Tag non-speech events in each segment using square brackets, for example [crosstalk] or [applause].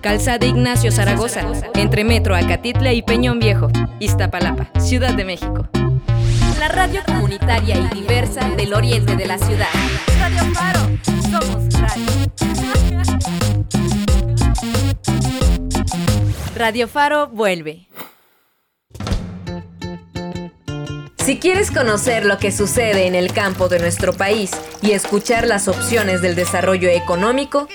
Calzada Ignacio Zaragoza, entre Metro Acatitla y Peñón Viejo, Iztapalapa, Ciudad de México. La radio comunitaria y diversa del oriente de la ciudad. Radio Faro, somos radio. Radio Faro vuelve. Si quieres conocer lo que sucede en el campo de nuestro país y escuchar las opciones del desarrollo económico,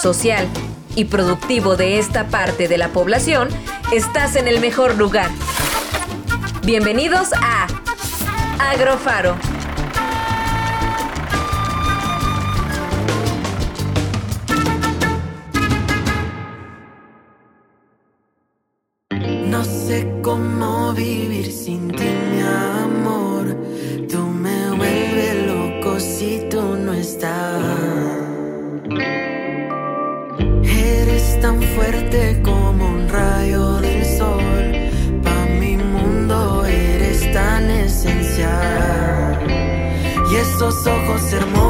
social, y productivo de esta parte de la población, estás en el mejor lugar. Bienvenidos a Agrofaro. ojos hermosos.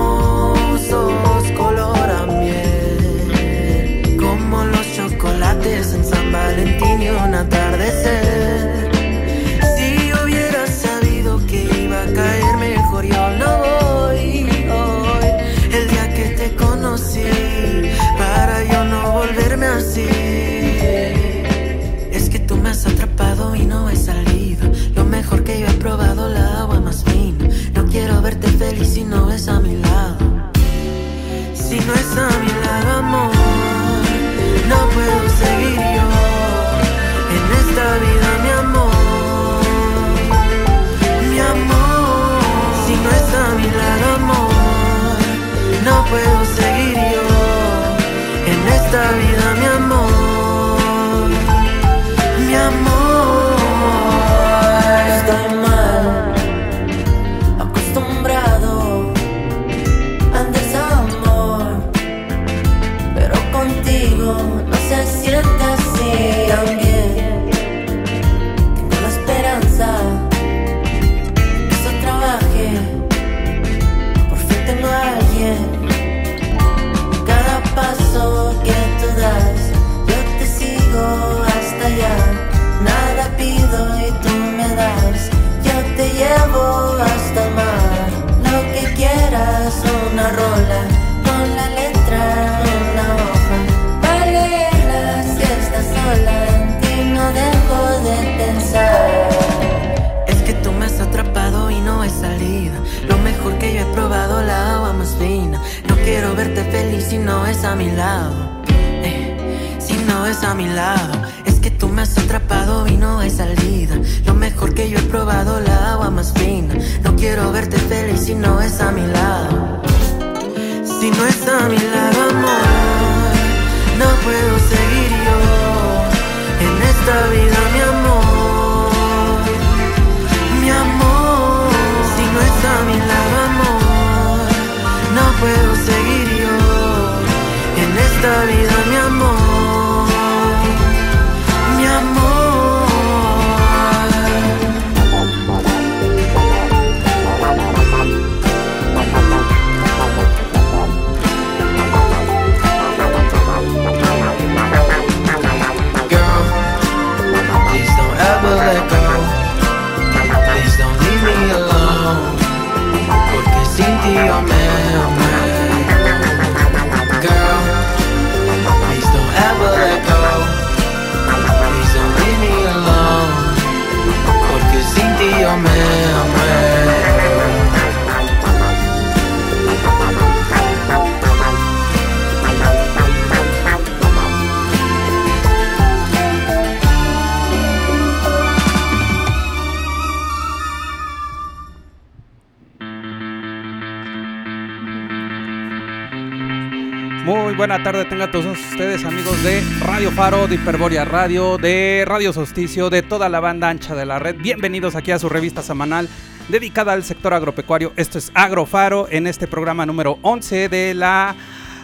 Faro de Hiperboria Radio, de Radio Solsticio, de toda la banda ancha de la red. Bienvenidos aquí a su revista semanal dedicada al sector agropecuario. Esto es Agrofaro en este programa número 11 de la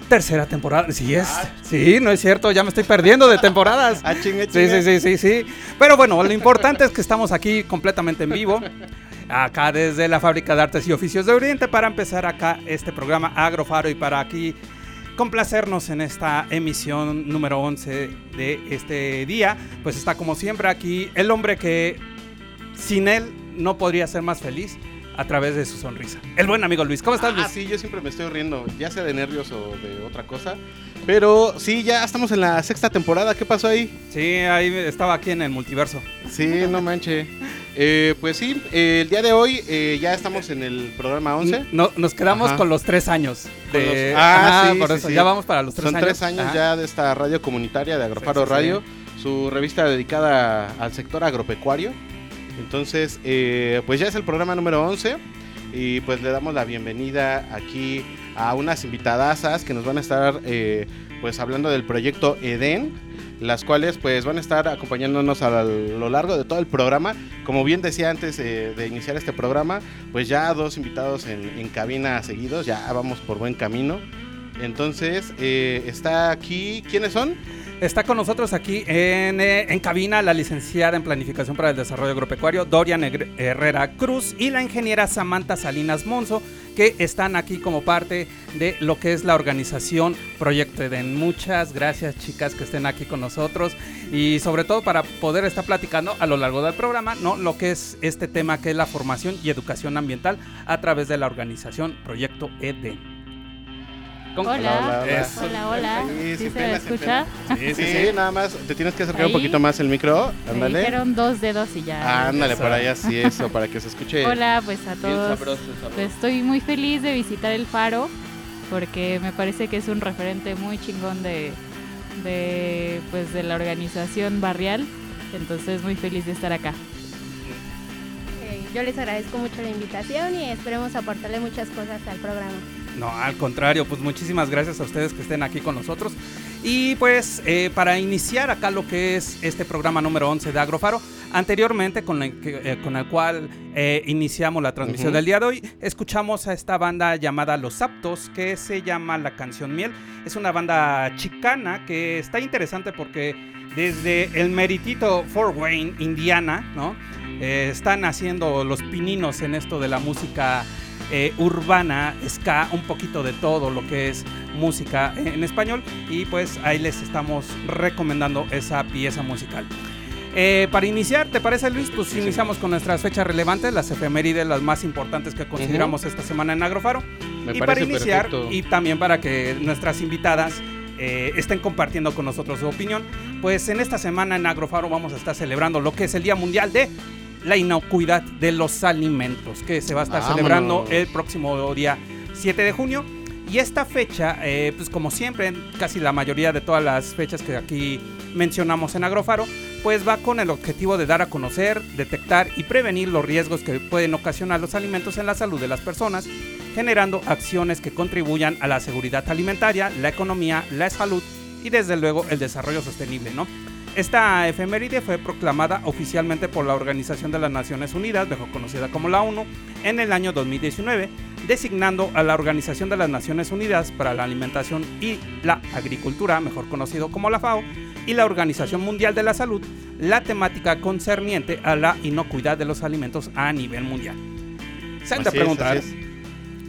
tercera temporada. Sí es. Sí, no es cierto, ya me estoy perdiendo de temporadas. Sí, sí, sí, sí, sí. Pero bueno, lo importante es que estamos aquí completamente en vivo. Acá desde la Fábrica de Artes y Oficios de Oriente para empezar acá este programa Agrofaro y para aquí complacernos en esta emisión número 11 de este día. Pues está como siempre aquí el hombre que sin él no podría ser más feliz a través de su sonrisa. El buen amigo Luis. ¿Cómo estás, Luis? Ah, sí, yo siempre me estoy riendo, ya sea de nervios o de otra cosa. Pero sí, ya estamos en la sexta temporada. ¿Qué pasó ahí? Sí, ahí estaba aquí en el multiverso. Sí, no manche. Eh, pues sí, eh, el día de hoy eh, ya estamos en el programa 11. No, nos quedamos Ajá. con los tres años. Con de- los- ah, Ajá, sí, por sí, eso. sí. Ya vamos para los tres Son años. tres años Ajá. ya de esta radio comunitaria de Agrofaro. Radio, su revista dedicada al sector agropecuario. Entonces, eh, pues ya es el programa número 11 y pues le damos la bienvenida aquí a unas invitadasas que nos van a estar eh, pues hablando del proyecto EDEN, las cuales pues van a estar acompañándonos a lo largo de todo el programa. Como bien decía antes eh, de iniciar este programa, pues ya dos invitados en, cabina seguidos, ya vamos por buen camino. Entonces, eh, está aquí, ¿quiénes son? Está con nosotros aquí en, eh, en cabina la licenciada en Planificación para el Desarrollo Agropecuario, Dorian Herrera Cruz, y la ingeniera Samantha Salinas Monzo, que están aquí como parte de lo que es la organización Proyecto Eden. Muchas gracias, chicas, que estén aquí con nosotros y sobre todo para poder estar platicando a lo largo del programa, ¿no? Lo que es este tema que es la formación y educación ambiental a través de la organización Proyecto Eden. ¿Cómo- Hola. Eso. Hola, hola. Sí, ¿Sí, se me escucha? [laughs] Sí, sí, Sí, sí. nada más, te tienes que acercar un poquito más el micro, Me ándale. dijeron dos dedos y ya. Ándale, Eso. por allá, sí, eso, para que se escuche. Hola, pues a bien todos. sabroso, sabroso. Pues, estoy muy feliz de visitar el Faro porque me parece que es un referente muy chingón de, de, pues, de la organización barrial. Entonces muy feliz de estar acá. Yo les agradezco mucho la invitación y esperemos aportarle muchas cosas al programa. No, al contrario, pues muchísimas gracias a ustedes que estén aquí con nosotros. Y pues eh, para iniciar acá lo que es este programa número 11 de Agrofaro, anteriormente con eh, con el cual eh, iniciamos la transmisión del día de hoy, escuchamos a esta banda llamada Los Aptos, que se llama La Canción Miel. Es una banda chicana que está interesante porque desde el meritito Fort Wayne, Indiana, ¿no? Están haciendo los pininos en esto de la música eh, urbana, ska, un poquito de todo lo que es música en español y pues ahí les estamos recomendando esa pieza musical. Eh, para iniciar, ¿te parece Luis? Pues Sí, iniciamos con nuestras fechas relevantes, las efemérides, las más importantes que consideramos esta semana en Agrofaro. Me y para iniciar, perfecto. y también para que nuestras invitadas eh, estén compartiendo con nosotros su opinión, pues en esta semana en Agrofaro vamos a estar celebrando lo que es el Día Mundial de la Inocuidad de los Alimentos, que se va a estar Vámonos. celebrando el próximo día 7 de junio. Y esta fecha, eh, pues como siempre, en casi la mayoría de todas las fechas que aquí mencionamos en Agrofaro, pues va con el objetivo de dar a conocer, detectar y prevenir los riesgos que pueden ocasionar los alimentos en la salud de las personas, generando acciones que contribuyan a la seguridad alimentaria, la economía, la salud y desde luego el desarrollo sostenible, ¿no? Esta efeméride fue proclamada oficialmente por la Organización de las Naciones Unidas, mejor conocida como la ONU, en el año 2019, designando a la Organización de las Naciones Unidas para la Alimentación y la Agricultura, mejor conocido como la FAO, y la Organización Mundial de la Salud, la temática concerniente a la inocuidad de los alimentos a nivel mundial. Se han de preguntar, es.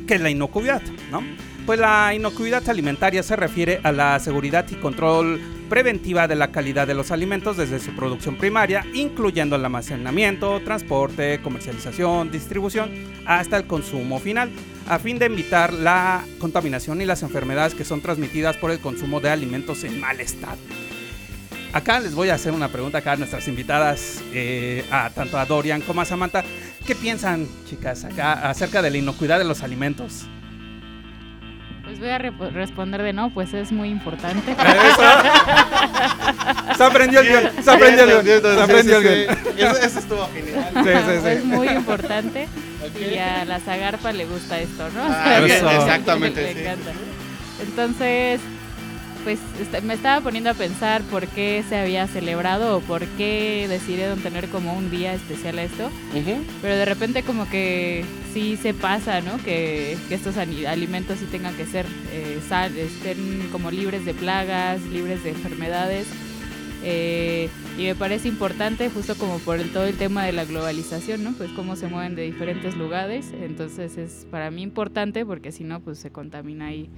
¿qué es la inocuidad? ¿no? Pues la inocuidad alimentaria se refiere a la seguridad y control preventiva de la calidad de los alimentos desde su producción primaria, incluyendo el almacenamiento, transporte, comercialización, distribución, hasta el consumo final, a fin de evitar la contaminación y las enfermedades que son transmitidas por el consumo de alimentos en mal estado. Acá les voy a hacer una pregunta acá a nuestras invitadas, eh, a, tanto a Dorian como a Samantha. ¿Qué piensan, chicas, acá acerca de la inocuidad de los alimentos? Pues voy a rep- responder de no, pues es muy importante. Se aprendió el guion, se aprendió el guion, se aprendió el guion. Eso, eso estuvo genial. Sí, sí, Es muy importante y a la Zagarpa le gusta esto, ¿no? Ah, [laughs] Le exactamente, sí. encanta. Entonces, pues est- me estaba poniendo a pensar por qué se había celebrado o por qué decidieron tener como un día especial a esto. Pero de repente como que sí se pasa, ¿no? Que, que estos alimentos sí tengan que ser, eh, sal- estén como libres de plagas, libres de enfermedades. Eh, y me parece importante justo como por el, todo el tema de la globalización, ¿no? Pues cómo se mueven de diferentes lugares. Entonces es para mí importante porque si no, pues se contamina ahí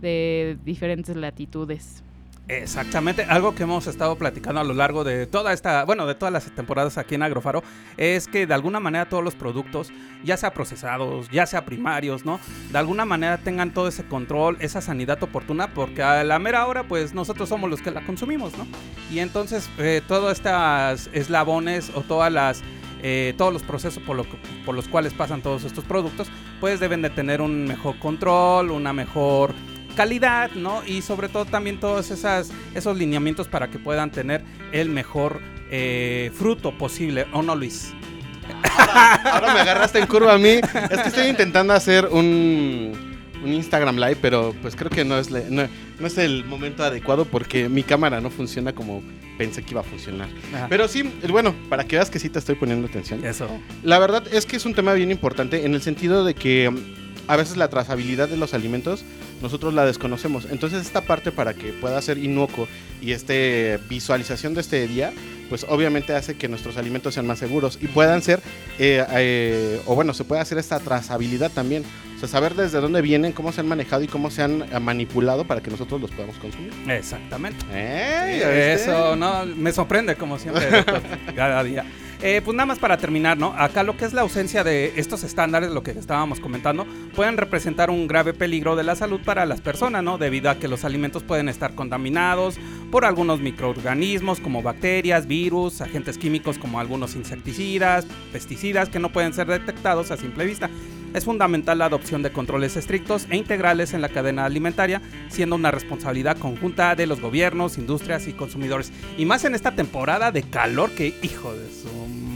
de diferentes latitudes. Exactamente, algo que hemos estado platicando a lo largo de toda esta, bueno, de todas las temporadas aquí en Agrofaro, es que de alguna manera todos los productos, ya sea procesados, ya sea primarios, ¿no? De alguna manera tengan todo ese control, esa sanidad oportuna, porque a la mera hora, pues nosotros somos los que la consumimos, ¿no? Y entonces, eh, todos estos eslabones o todas las eh, todos los procesos por, lo por los cuales pasan todos estos productos, pues deben de tener un mejor control, una mejor calidad, ¿no? Y sobre todo también todos esas, esos lineamientos para que puedan tener el mejor eh, fruto posible, ¿o no, Luis? Ahora me agarraste en curva a mí. Es que estoy intentando hacer un, un Instagram Live, pero pues creo que no es, no, no es el momento adecuado porque mi cámara no funciona como pensé que iba a funcionar. Ajá. Pero sí, bueno, para que veas que sí te estoy poniendo atención. Eso. La verdad es que es un tema bien importante en el sentido de que mm, a veces la trazabilidad de los alimentos nosotros la desconocemos. Entonces esta parte para que pueda ser inocuo y este visualización de este día, pues obviamente hace que nuestros alimentos sean más seguros y puedan ser, eh, eh, o bueno, se puede hacer esta trazabilidad también. O sea, saber desde dónde vienen, cómo se han manejado y cómo se han eh, manipulado para que nosotros los podamos consumir. Exactamente. ¡Eh! ¿ya viste? Eso, no, me sorprende como siempre, [laughs] cada día. Eh, pues nada más para terminar, ¿no? Acá lo que es la ausencia de estos estándares, lo que estábamos comentando, pueden representar un grave peligro de la salud para las personas, ¿no? Debido a que los alimentos pueden estar contaminados por algunos microorganismos como bacterias, virus, agentes químicos como algunos insecticidas, pesticidas que no pueden ser detectados a simple vista. Es fundamental la adopción de controles estrictos e integrales en la cadena alimentaria, siendo una responsabilidad conjunta de los gobiernos, industrias y consumidores. Y más en esta temporada de calor que, hijo de su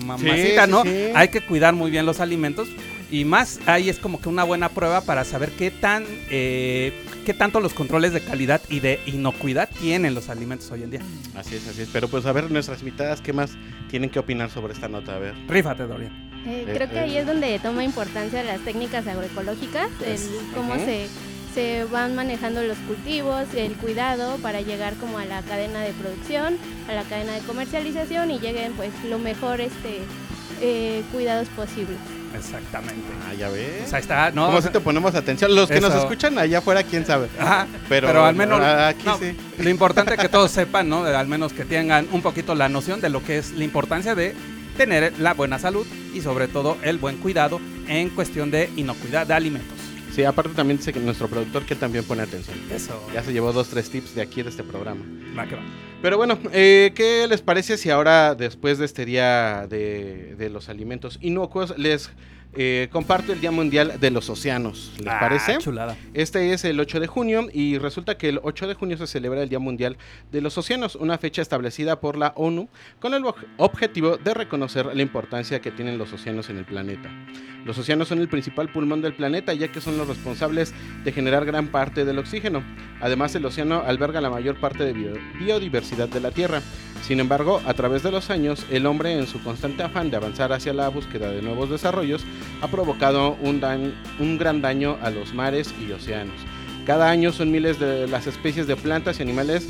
mamacita, sí, ¿no? sí. Hay que cuidar muy bien los alimentos. Y más ahí es como que una buena prueba para saber qué tan eh, qué tanto los controles de calidad y de inocuidad tienen los alimentos hoy en día. Así es, así es. Pero pues a ver, nuestras invitadas, ¿qué más tienen que opinar sobre esta nota? A ver. Rífate, Dorian. Eh, Eh, creo que eh. ahí es donde toma importancia las técnicas agroecológicas, el cómo se, se van manejando los cultivos, el cuidado para llegar como a la cadena de producción, a la cadena de comercialización y lleguen pues lo mejor este eh, cuidados posibles. Exactamente. Ah, ya ves. Pues ahí está, ¿no? ¿Cómo si te ponemos atención? Los que nos escuchan allá afuera, quién sabe. Ajá, Pero, pero, al menos ah, aquí no, sí. lo importante es que todos sepan, ¿no? De- al menos que tengan un poquito la noción de lo que es la importancia de tener la buena salud y sobre todo el buen cuidado en cuestión de inocuidad de alimentos. Sí, aparte también dice que nuestro productor que también pone atención. Eso. Ya se llevó dos, tres tips de aquí de este programa. Va que va. Pero bueno, eh, ¿qué les parece si ahora, después de este día de, de los alimentos inocuos, les eh, comparto el Día Mundial de los Océanos? ¿Les Ah, parece? Chulada. Este es el 8 de junio y resulta que el 8 de junio se celebra el Día Mundial de los Océanos, una fecha establecida por la ONU con el objetivo de reconocer la importancia que tienen los océanos en el planeta. Los océanos son el principal pulmón del planeta ya que son los responsables de generar gran parte del oxígeno. Además, el océano alberga la mayor parte de bio- biodiversidad de la Tierra. Sin embargo, a través de los años, el hombre, en su constante afán de avanzar hacia la búsqueda de nuevos desarrollos, ha provocado un, gran daño a los mares y océanos. Cada año son miles de las especies de plantas y animales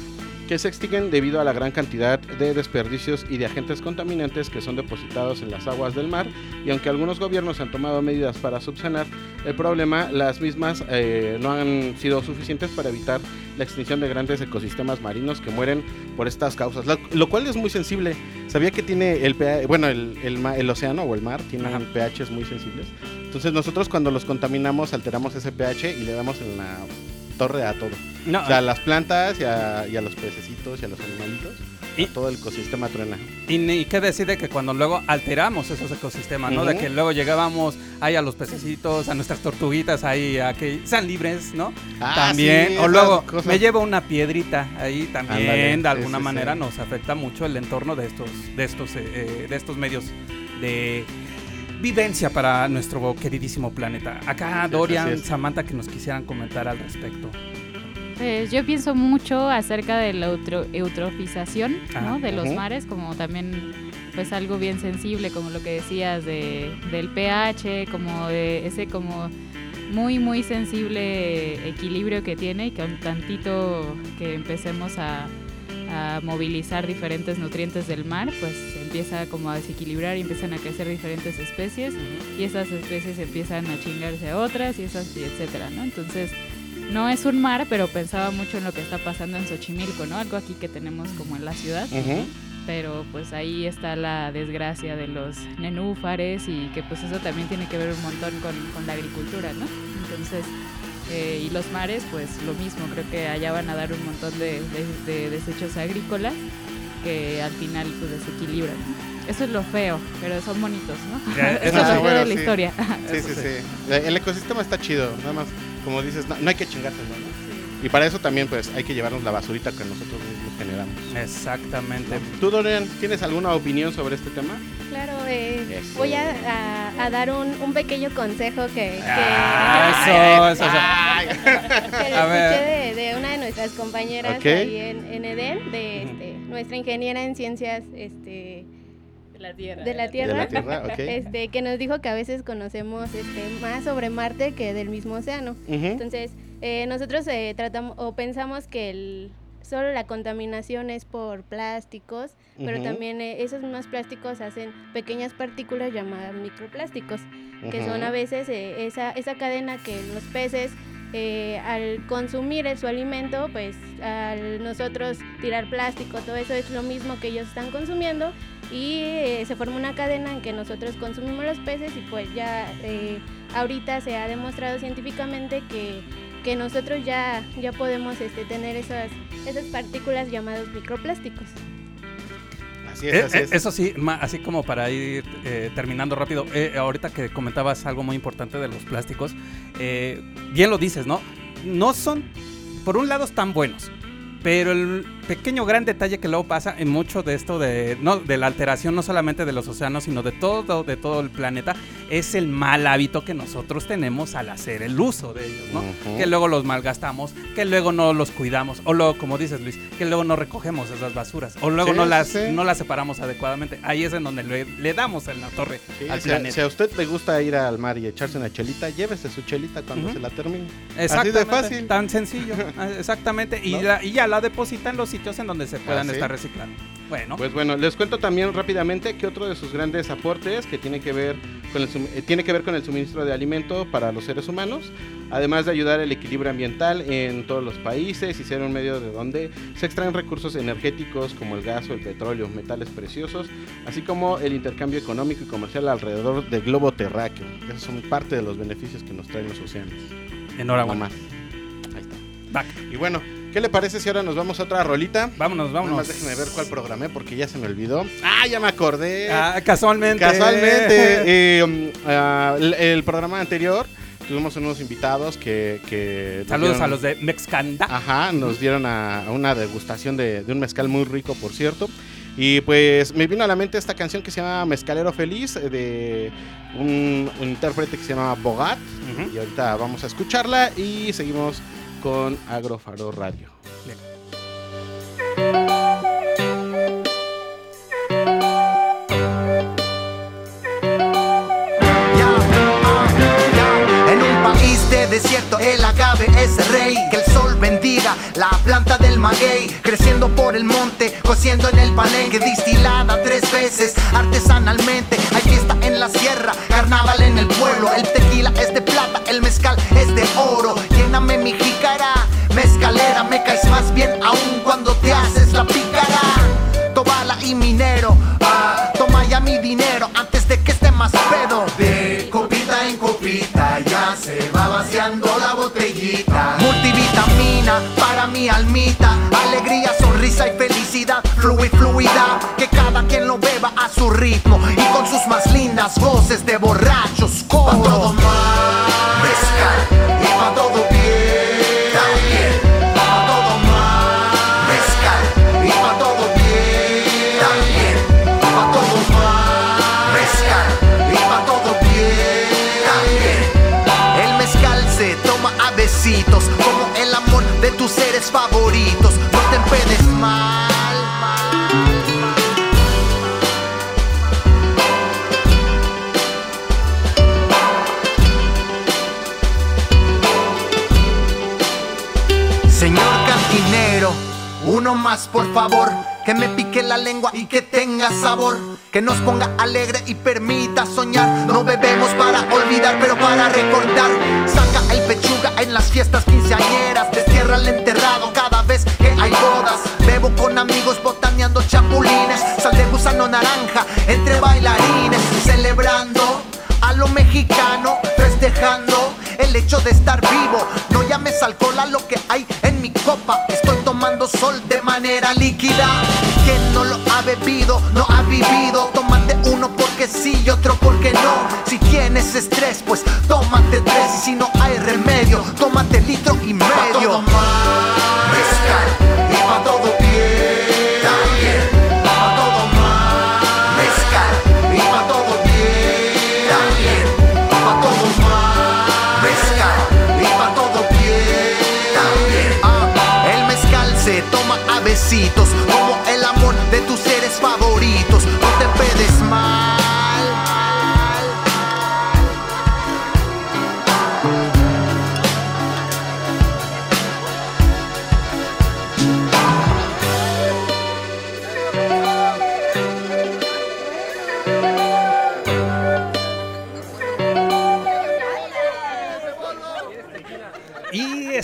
que se extinguen debido a la gran cantidad de desperdicios y de agentes contaminantes que son depositados en las aguas del mar y aunque algunos gobiernos han tomado medidas para subsanar el problema, las mismas eh, no han sido suficientes para evitar la extinción de grandes ecosistemas marinos que mueren por estas causas, lo, lo cual es muy sensible. Sabía que tiene el pH, bueno, el, el el océano o el mar tiene pHs muy sensibles. Entonces nosotros cuando los contaminamos alteramos ese pH y le damos en la torre a todo. No, O sea, a las plantas y a, y a los pececitos y a los animalitos. Y- a todo el ecosistema truena. y, qué decide que cuando luego alteramos esos ecosistemas, ¿no? De Ujú. que luego llegábamos ahí a los pececitos, a nuestras tortuguitas ahí, a que sean libres, ¿no? Ah, también, sí, o luego cosas. me llevo una piedrita ahí también, Ándale, de alguna manera nos afecta mucho el entorno de estos, de estos, eh, eh, de estos medios de vivencia para nuestro queridísimo planeta. Acá Dorian. Samantha, que nos quisieran comentar al respecto. Pues yo pienso mucho acerca de la eutro- eutrofización Ah, ¿no? de los ujú. mares, como también pues algo bien sensible, como lo que decías de, del pH, como de ese como muy muy sensible equilibrio que tiene y con tantito que empecemos a, a movilizar diferentes nutrientes del mar, pues se empieza como a desequilibrar y empiezan a crecer diferentes especies y esas especies empiezan a chingarse a otras y esas y etcétera, ¿no? Entonces no es un mar, pero pensaba mucho en lo que está pasando en Xochimilco, ¿no? Algo aquí que tenemos como en la ciudad. Ujú. Pero pues ahí está la desgracia de los nenúfares y que pues eso también tiene que ver un montón con, con la agricultura, ¿no? Entonces, eh, y los mares, pues lo mismo, creo que allá van a dar un montón de, de- de desechos agrícolas que al final pues desequilibran. Eso es lo feo, pero son bonitos, ¿no? Ya, [laughs] Eso eso es sí. lo feo Bueno, de la sí. historia. Sí, [laughs] sí, sí. El ecosistema está chido, nada más, como dices, no, no hay que chingárselo, ¿no? Y para eso también, pues, hay que llevarnos la basurita que nosotros mismos generamos. Exactamente. ¿Tú, Dorian, tienes alguna opinión sobre este tema? Claro, eh, voy a, a- a dar un, un pequeño consejo que, que, Ah, eso, [laughs] eso, eso. que lo escuché de, de una de nuestras compañeras ahí en, en Edén, de este, nuestra ingeniera en ciencias este, La tierra. de la De Tierra. la Tierra, ok. Este, que nos dijo que a veces conocemos este, más sobre Marte que del mismo océano. Entonces, eh, nosotros eh, tratamos o pensamos que el, solo la contaminación es por plásticos, pero también eh, esos mismos plásticos hacen pequeñas partículas llamadas microplásticos, que son a veces eh, esa, esa cadena que los peces eh, al consumir su alimento, pues al nosotros tirar plástico, todo eso es lo mismo que ellos están consumiendo y eh, se forma una cadena en que nosotros consumimos los peces y pues ya eh, ahorita se ha demostrado científicamente que, que nosotros ya, ya podemos este, tener esas, esas partículas llamadas microplásticos. Así es, Eh, así eh, es. Eso sí, ma- así como para ir eh, terminando rápido, eh, ahorita que comentabas algo muy importante de los plásticos, bien lo dices, ¿no? No son, por un lado, están buenos, pero el pequeño gran detalle que luego pasa en mucho de esto de, no, de la alteración no solamente de los océanos, sino de todo, de todo el planeta, es el mal hábito que nosotros tenemos al hacer el uso de ellos, ¿no? Que luego los malgastamos, que luego no los cuidamos, o luego, como dices Luis, que luego no recogemos esas basuras, o luego Sí, no las sí. no las separamos adecuadamente. Ahí es en donde le, le damos en la torre Sí, al si, a, planeta. si a usted le gusta ir al mar y echarse una chelita, llévese su chelita cuando se la termine. Así de fácil. Tan sencillo. [laughs] ah, Exactamente. Y, ¿No? la- y ya la depositan los sitios en donde se puedan Ah, sí. estar reciclando. Bueno, Pues bueno, les cuento también rápidamente que otro de sus grandes aportes que tiene que ver con el, eh, tiene que ver con el suministro de alimento para los seres humanos, además de ayudar al equilibrio ambiental en todos los países y ser un medio de donde se extraen recursos energéticos como el gas o el petróleo, metales preciosos, así como el intercambio económico y comercial alrededor del globo terráqueo. Esos son parte de los beneficios que nos traen los océanos. enhorabuena. Ahí está. Va, Y bueno, ¿qué le parece si ahora nos vamos a otra rolita? vámonos, Nada vámonos. más déjenme ver cuál programé porque ya se me olvidó. Ah, ya me acordé. Ah, casualmente. Casualmente, eh, um, ah, el, el programa anterior tuvimos unos invitados que... Saludos dieron- a los de Mexcanda. Ajá, nos dieron a, a una degustación de, de un mezcal muy rico, por cierto. Y pues me vino a la mente esta canción que se llama Mezcalero Feliz, eh, de un, un intérprete que se llama Bogat. Y ahorita vamos a escucharla y seguimos con Agrofaro Radio. De desierto el agave es rey. Que el sol bendiga la planta del maguey Creciendo por el monte, cociendo en el palenque Distilada tres veces artesanalmente. Hay fiesta en la sierra, carnaval en el pueblo El tequila es de plata, el mezcal es de oro. Lléname mi jícara, mezcalera Me caes más bien aún cuando te haces la pícara. Tobala y minero, ah, toma ya mi dinero antes de que esté más pedo. Lo beba a su ritmo y con sus más lindas voces de borrachos. Pa' por favor, que me pique la lengua y que tenga sabor, que nos ponga alegre y permita soñar. No bebemos para olvidar, pero para recordar. Saca el pechuga en las fiestas quinceañeras, destierra el enterrado cada vez que hay bodas. Bebo con amigos botaneando chapulines, sal de gusano naranja entre bailarines, celebrando a lo mexicano, festejando el hecho de estar vivo. No llames alcohol a lo que hay en mi copa. Tomando sol de manera líquida. Quien no lo ha bebido, no ha vivido. Tómate uno porque sí y otro porque no. Si tienes estrés, pues tómate tres. Y si no hay remedio, tómate como el amor de tus seres favoritos. No te pedes mal.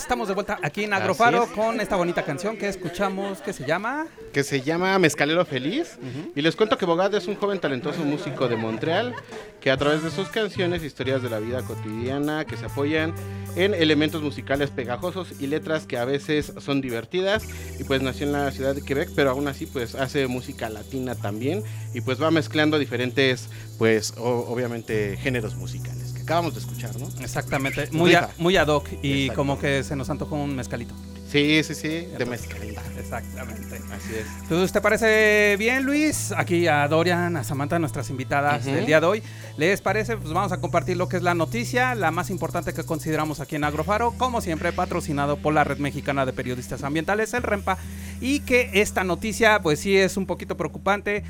Estamos de vuelta aquí en Agrofaro con esta bonita canción que escuchamos que se llama que se llama Mezcalero Feliz. Y les cuento que Bogart es un joven talentoso músico de Montreal que a través de sus canciones, historias de la vida cotidiana, que se apoyan en elementos musicales pegajosos y letras que a veces son divertidas. Y pues nació en la ciudad de Quebec, pero aún así pues hace música latina también. Y pues va mezclando diferentes, pues obviamente géneros musicales acabamos de escuchar, ¿no? exactamente muy, a- muy ad hoc y como que se nos antojó un mezcalito. Sí, sí, sí, de mezcalita. Exactamente. Así es. Entonces, ¿te parece bien, Luis? Aquí a Dorian, a Samantha, nuestras invitadas del día de hoy. ¿Les parece? Pues vamos a compartir lo que es la noticia, la más importante que consideramos aquí en Agrofaro, como siempre patrocinado por la Red Mexicana de Periodistas Ambientales, el REMPA, y que esta noticia, pues sí es un poquito preocupante.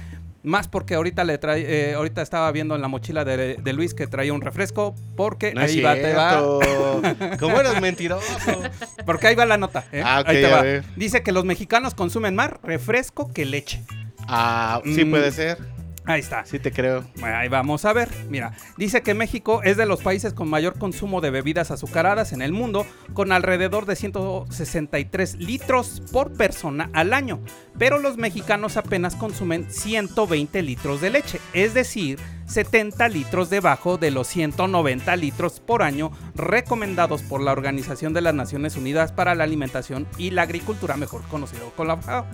Más porque ahorita le trae, eh, ahorita estaba viendo en la mochila de, de Luis que traía un refresco, porque No ahí va, te va. ¿Cómo [laughs] eres mentiroso? Porque ahí va la nota. ¿eh? Ah, ok, ahí te va. Dice que los mexicanos consumen más refresco que leche. Ah, sí Mm. puede ser. Ahí está. Sí te creo. Bueno, Ahí vamos a ver. Mira, dice que México es de los países con mayor consumo de bebidas azucaradas en el mundo, con alrededor de 163 litros por persona al año. Pero los mexicanos apenas consumen 120 litros de leche, es decir, 70 litros debajo de los 190 litros por año recomendados por la Organización de las Naciones Unidas para la Alimentación y la Agricultura, mejor conocido como la FAO.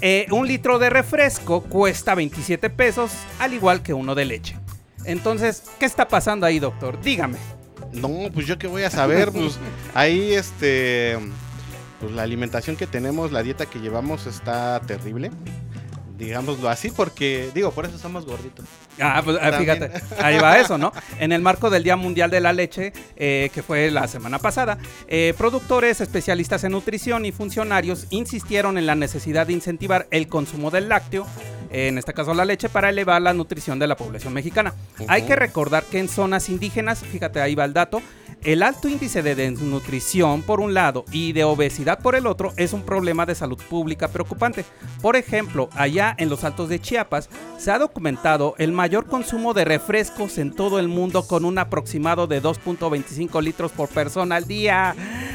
Eh, un litro de refresco cuesta 27 pesos, al igual que uno de leche. Entonces, ¿qué está pasando ahí, doctor? Dígame. No, pues yo qué voy a saber, [laughs] pues ahí este pues la alimentación que tenemos, la dieta que llevamos está terrible. Digámoslo así porque digo, por eso somos gorditos. Ah, pues ah, También. fíjate, ahí va eso, ¿no? En el marco del Día Mundial de la Leche, eh, que fue la semana pasada, eh, productores, especialistas en nutrición y funcionarios insistieron en la necesidad de incentivar el consumo del lácteo, eh, en este caso la leche, para elevar la nutrición de la población mexicana. Hay que recordar que en zonas indígenas, fíjate, ahí va el dato, el alto índice de desnutrición por un lado y de obesidad por el otro es un problema de salud pública preocupante. Por ejemplo, allá en los altos de Chiapas se ha documentado el mayor consumo de refrescos en todo el mundo con un aproximado de 2.25 litros por persona al día,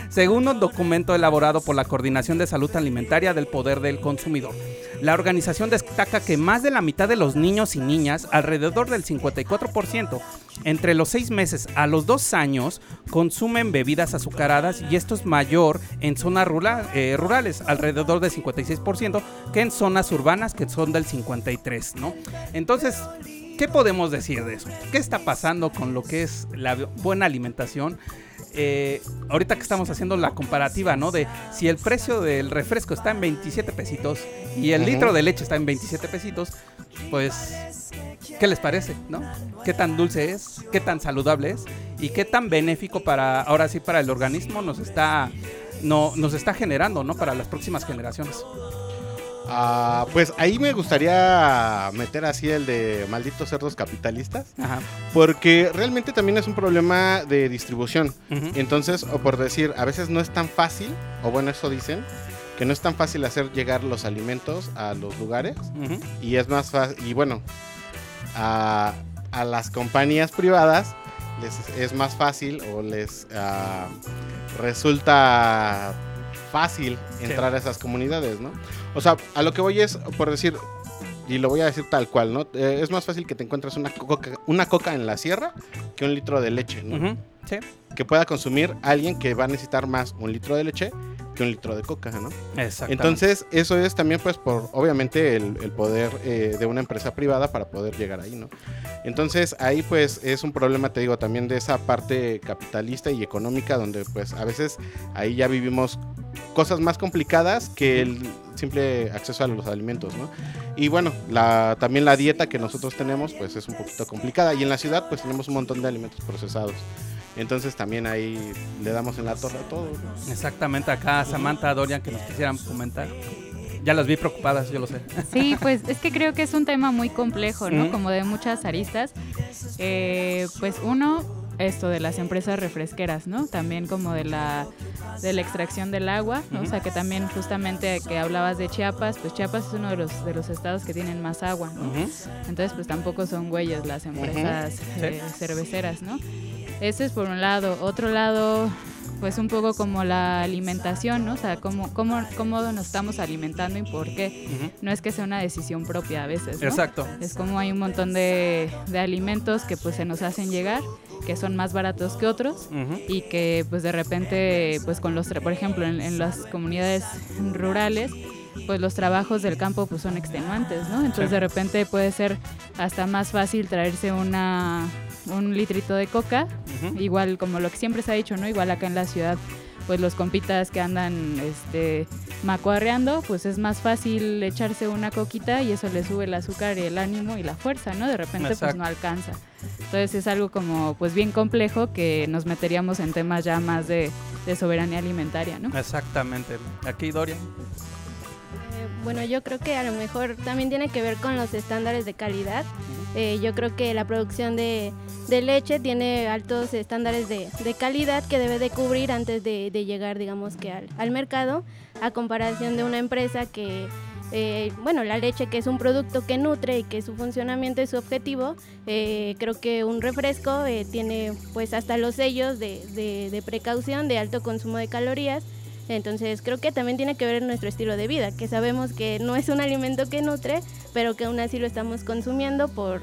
según un documento elaborado por la Coordinación de Salud Alimentaria del Poder del Consumidor. La organización destaca que más de la mitad de los niños y niñas, alrededor del 54%, entre los 6 meses a los 2 años, consumen bebidas azucaradas y esto es mayor en zonas eh, rurales, alrededor del 56%, que en zonas urbanas, que son del 53%, ¿no? Entonces, ¿qué podemos decir de eso? ¿Qué está pasando con lo que es la buena alimentación? Eh, ahorita que estamos haciendo la comparativa, ¿no? De si el precio del refresco está en 27 pesitos y el litro de leche está en 27 pesitos, pues, ¿qué les parece, no? ¿Qué tan dulce es? ¿Qué tan saludable es? ¿Y qué tan benéfico para, ahora sí, para el organismo nos está, no, nos está generando, ¿no? Para las próximas generaciones. Ah, pues ahí me gustaría meter así el de malditos cerdos capitalistas, Ajá. porque realmente también es un problema de distribución. Entonces, o por decir, a veces no es tan fácil, o bueno, eso dicen, que no es tan fácil hacer llegar los alimentos a los lugares. Y es más fácil, y bueno, a, a las compañías privadas les es más fácil o les ah, resulta fácil entrar a esas comunidades, ¿no? O sea, a lo que voy es, por decir, y lo voy a decir tal cual, ¿no? Eh, es más fácil que te encuentres una coca, una coca en la sierra que un litro de leche, ¿no? Sí, Que pueda consumir alguien que va a necesitar más un litro de leche que un litro de coca, ¿no? exactamente. Entonces, eso es también, pues, por obviamente el, el poder eh, de una empresa privada para poder llegar ahí, ¿no? Entonces, ahí, pues, es un problema, te digo, también de esa parte capitalista y económica, donde, pues, a veces ahí ya vivimos cosas más complicadas que el simple acceso a los alimentos, ¿no? Y bueno, la, también la dieta que nosotros tenemos, pues, es un poquito complicada. Y en la ciudad, pues, tenemos un montón de alimentos procesados. Entonces, también ahí le damos en la torre a todo, ¿no? Exactamente, acá Samantha, Dorian, que nos quisieran comentar. Ya las vi preocupadas, yo lo sé. Sí, pues es que creo que es un tema muy complejo, ¿no? Ujú. Como de muchas aristas. Eh, pues uno, esto de las empresas refresqueras, ¿no? También como de la de la extracción del agua, ¿no? O sea, que también justamente que hablabas de Chiapas, pues Chiapas es uno de los de los estados que tienen más agua, ¿no? Entonces, pues tampoco son güeyes las empresas eh, cerveceras, ¿no? Eso es por un lado. Otro lado, pues un poco como la alimentación, ¿no? O sea, cómo, cómo, cómo nos estamos alimentando y por qué. No es que sea una decisión propia a veces, ¿no? Exacto. Es como hay un montón de, de alimentos que pues se nos hacen llegar, que son más baratos que otros y que pues de repente pues con los por ejemplo en, en las comunidades rurales pues los trabajos del campo pues son extenuantes no entonces Sí. de repente puede ser hasta más fácil traerse una un litrito de coca igual como lo que siempre se ha dicho no igual acá en la ciudad pues los compitas que andan este macuarreando pues es más fácil echarse una coquita y eso le sube el azúcar y el ánimo y la fuerza no de repente pues no alcanza entonces es algo como pues bien complejo que nos meteríamos en temas ya más de, de soberanía alimentaria, ¿no? Exactamente. Aquí Dorian. Eh, Bueno, yo creo que a lo mejor también tiene que ver con los estándares de calidad. Eh, yo creo que la producción de, de leche tiene altos estándares de, de calidad que debe de cubrir antes de, de llegar, digamos que al, al mercado, a comparación de una empresa que, eh, bueno, la leche que es un producto que nutre y que su funcionamiento es su objetivo, eh, creo que un refresco eh, tiene pues hasta los sellos de, de- de precaución de alto consumo de calorías. Entonces creo que también tiene que ver nuestro estilo de vida, que sabemos que no es un alimento que nutre, pero que aún así lo estamos consumiendo por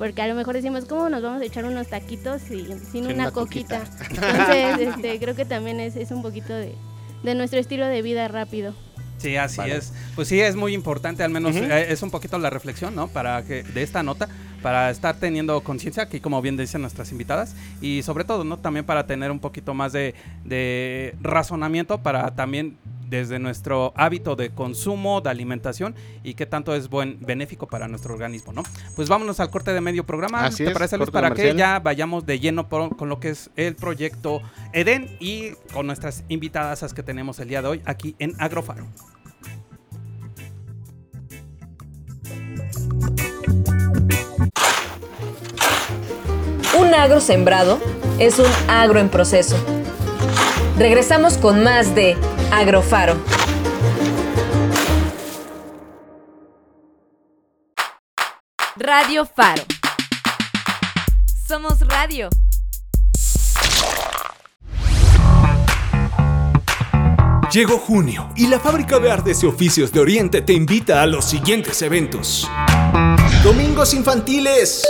porque a lo mejor decimos, ¿cómo nos vamos a echar unos taquitos sin, sin Sin una, una coquita? coquita. [laughs] Entonces este, creo que también es, es un poquito de, de nuestro estilo de vida rápido. Sí, así Vale. es. Pues sí, es muy importante, al menos eh, es un poquito la reflexión, ¿no? Para que de esta nota, para estar teniendo conciencia, aquí como bien dicen nuestras invitadas, y sobre todo, ¿no? También para tener un poquito más de, de razonamiento para también desde nuestro hábito de consumo, de alimentación y qué tanto es buen benéfico para nuestro organismo, ¿no? Pues vámonos al corte de medio programa, Así ¿te es, parece Luis? Para que ya vayamos de lleno por- con lo que es el proyecto Eden y con nuestras invitadas que tenemos el día de hoy aquí en Agrofaro. Un agro sembrado es un agro en proceso. Regresamos con más de Agrofaro. Radio Faro. Somos radio. Llegó junio y la Fábrica de Artes y Oficios de Oriente te invita a los siguientes eventos. Domingos infantiles.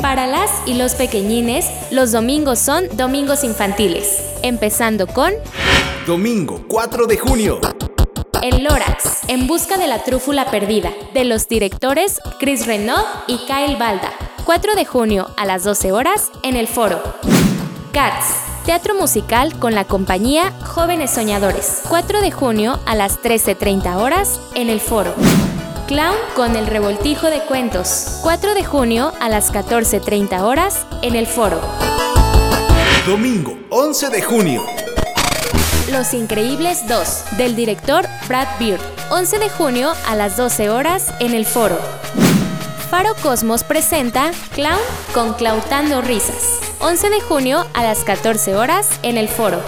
Para las y los pequeñines, los domingos son domingos infantiles, empezando con Domingo 4 de junio. El Lorax, en busca de la trúfula perdida, de los directores Chris Renaud y Kyle Balda. 4 de junio a las 12 horas en el foro. Cats, teatro musical con la compañía Jóvenes Soñadores. 4 de junio a las 13.30 horas en el foro. Clown con el revoltijo de cuentos. 4 de junio a las 14.30 horas en el foro. Domingo 11 de junio. Los Increíbles 2, del director Brad Beard. 11 de junio a las 12 horas en el foro. Faro Cosmos presenta Clown con Clautando Risas. 11 de junio a las 14 horas en el foro.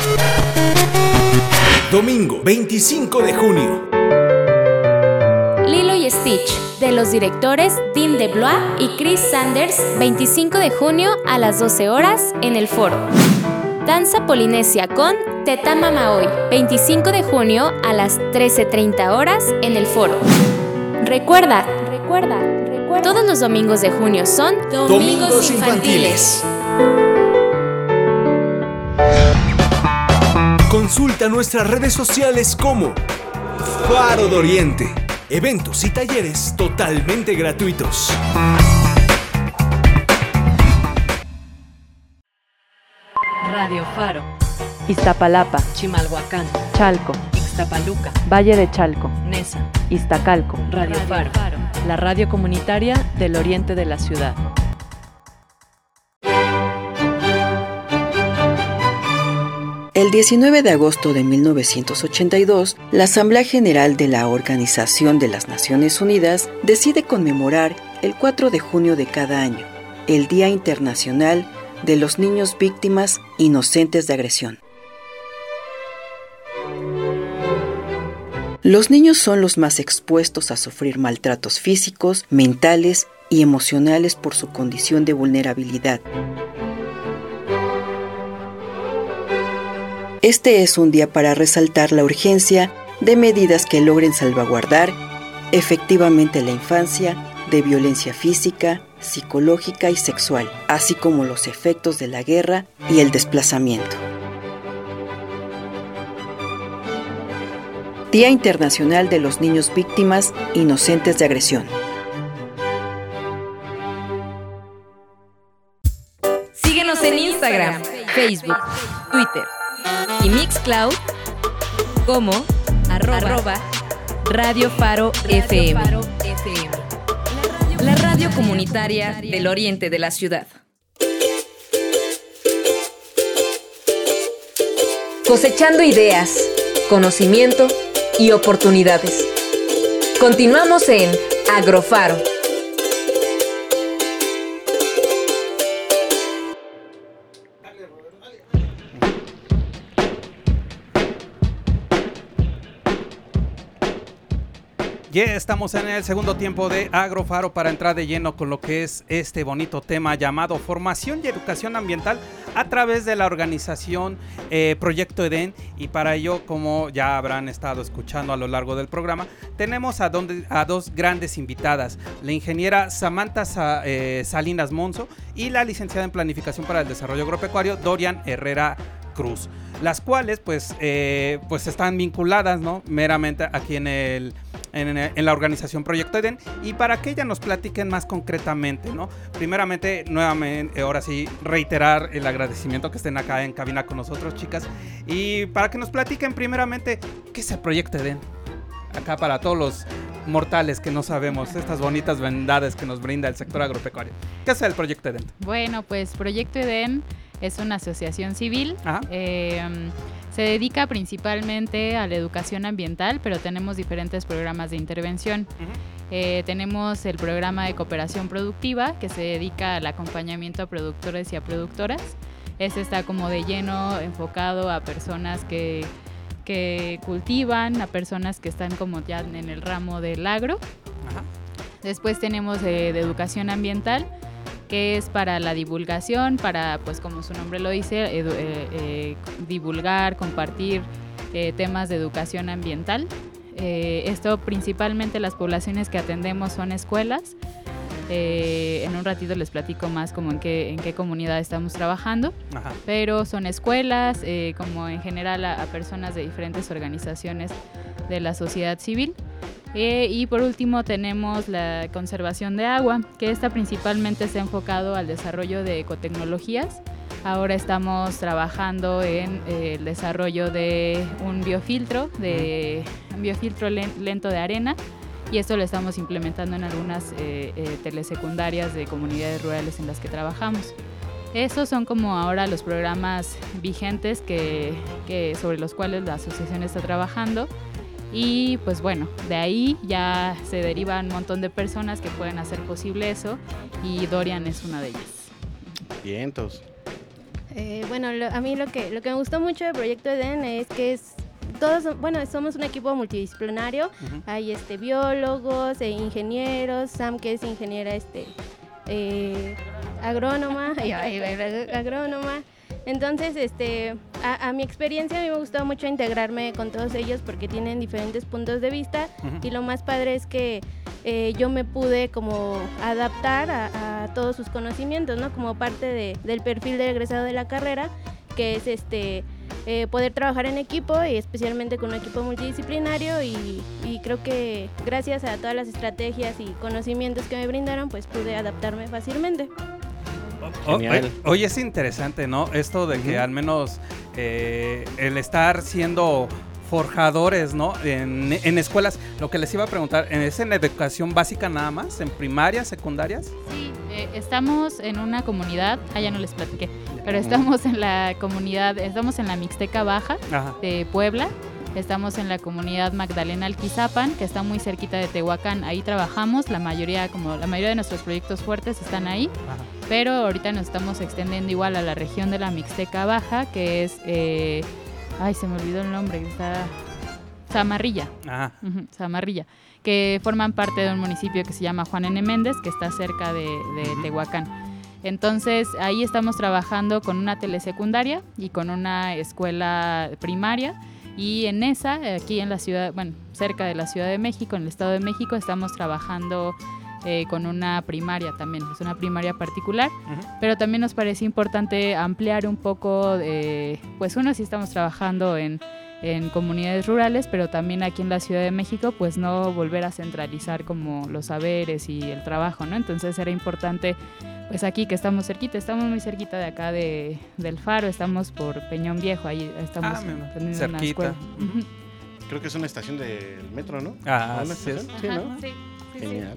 Domingo 25 de junio. Stitch, de los directores Dean DeBlois y Chris Sanders, 25 de junio a las 12 horas en el foro. Danza Polinesia con Tetama Maoi, 25 de junio a las 13.30 horas en el foro. Recuerda, recuerda, recuerda. Todos los domingos de junio son Domingos Infantiles. Consulta nuestras redes sociales como Faro de Oriente. Eventos y talleres totalmente gratuitos. Radio Faro. Iztapalapa, Chimalhuacán, Chalco, Ixtapaluca, Valle de Chalco, Nesa, Iztacalco, Radio, Faro, la radio comunitaria del oriente de la ciudad. El 19 de agosto de 1982, la Asamblea General de la Organización de las Naciones Unidas decide conmemorar el 4 de junio de cada año, el Día Internacional de los Niños Víctimas Inocentes de Agresión. Los niños son los más expuestos a sufrir maltratos físicos, mentales y emocionales por su condición de vulnerabilidad. Este es un día para resaltar la urgencia de medidas que logren salvaguardar efectivamente la infancia de violencia física, psicológica y sexual, así como los efectos de la guerra y el desplazamiento. Día Internacional de los Niños Víctimas Inocentes de Agresión. Síguenos en Instagram, Facebook, Twitter y Mixcloud como arroba, Radio Faro FM. La radio comunitaria del oriente de la ciudad. Cosechando ideas, conocimiento y oportunidades. Continuamos en Agrofaro. Ya estamos en el segundo tiempo de Agrofaro para entrar de lleno con lo que es este bonito tema llamado formación y educación ambiental a través de la organización eh, Proyecto Edén. Y para ello como ya habrán estado escuchando a lo largo del programa tenemos a, donde, a dos grandes invitadas la ingeniera Samantha Sa- eh, Salinas Monzo y la licenciada en planificación para el desarrollo agropecuario Dorian Herrera Cruz las cuales pues eh, pues están vinculadas no meramente aquí en el en, la organización Proyecto Eden y para que ella nos platiquen más concretamente, ¿no? Primeramente, nuevamente, ahora sí, reiterar el agradecimiento que estén acá en cabina con nosotros, chicas, y para que nos platiquen primeramente qué es el Proyecto Eden. Acá para todos los mortales que no sabemos, estas bonitas vendades que nos brinda el sector agropecuario. ¿Qué es el Proyecto Eden? Bueno, pues Proyecto Edén es una asociación civil. Eh, se dedica principalmente a la educación ambiental, pero tenemos diferentes programas de intervención. Eh, tenemos el programa de cooperación productiva, que se dedica al acompañamiento a productores y a productoras. Este está como de lleno enfocado a personas que, que cultivan, a personas que están como ya en el ramo del agro. Después tenemos eh, de educación ambiental, que es para la divulgación, para, pues como su nombre lo dice, eh, eh, divulgar, compartir eh, temas de educación ambiental. Esto principalmente las poblaciones que atendemos son escuelas. Eh, en un ratito les platico más como en qué, en qué comunidad estamos trabajando, Ajá. pero son escuelas, eh, como en general a, a personas de diferentes organizaciones de la sociedad civil. Eh, y por último tenemos la conservación de agua, que esta principalmente está enfocado al desarrollo de ecotecnologías. Ahora estamos trabajando en eh, el desarrollo de un biofiltro, de un biofiltro len- lento de arena, y esto lo estamos implementando en algunas eh, eh, telesecundarias de comunidades rurales en las que trabajamos. Esos son como ahora los programas vigentes que, que sobre los cuales la asociación está trabajando. Y pues bueno, de ahí ya se derivan un montón de personas que pueden hacer posible eso y Dorian es una de ellas. Vientos. Eh, bueno, lo- a mí lo que, lo que me gustó mucho del Proyecto Eden es que es todos, bueno, somos un equipo multidisciplinario. Hay este biólogos, e ingenieros, Sam que es ingeniera este eh, agrónoma, [laughs] agrónoma. Entonces, este, a, a mi experiencia a mí me gustó mucho integrarme con todos ellos porque tienen diferentes puntos de vista y lo más padre es que eh, yo me pude como adaptar a, a todos sus conocimientos, ¿no? Como parte de- del perfil del egresado de la carrera, que es este eh, poder trabajar en equipo y especialmente con un equipo multidisciplinario y, y creo que gracias a todas las estrategias y conocimientos que me brindaron, pues pude adaptarme fácilmente. O- Genial. oye, oye, es interesante, ¿no? Esto de que al menos eh, el estar siendo forjadores, ¿no? En, en escuelas, lo que les iba a preguntar, ¿es en educación básica nada más? ¿En primarias, secundarias? Sí, eh, estamos en una comunidad, ah, ya no les platiqué, pero estamos en la comunidad, estamos en la Mixteca Baja Ajá. de Puebla, estamos en la comunidad Magdalena Alquizapan, que está muy cerquita de Tehuacán, ahí trabajamos, la mayoría, como la mayoría de nuestros proyectos fuertes están ahí, pero ahorita nos estamos extendiendo igual a la región de la Mixteca Baja, que es, eh, ay, se me olvidó el nombre, está Zamarrilla. Ujú, Zamarrilla, que forman parte de un municipio que se llama Juan N. Méndez, que está cerca de, de Tehuacán. Entonces ahí estamos trabajando con una telesecundaria y con una escuela primaria. Y en esa, aquí en la ciudad, bueno, cerca de la Ciudad de México, en el Estado de México, estamos trabajando eh, con una primaria también, es una primaria particular, pero también nos parece importante ampliar un poco, eh, pues uno sí estamos trabajando en, en comunidades rurales, pero también aquí en la Ciudad de México, pues no volver a centralizar como los saberes y el trabajo, ¿no? Entonces era importante, pues aquí que estamos cerquita, estamos muy cerquita de acá de, del Faro, estamos por Peñón Viejo, ahí estamos Ah, teniendo una cerquita. escuela. Ujú. Creo que es una estación del metro, ¿no? Ah, ¿No una? Sí, ¿no? sí, sí, sí. Genial.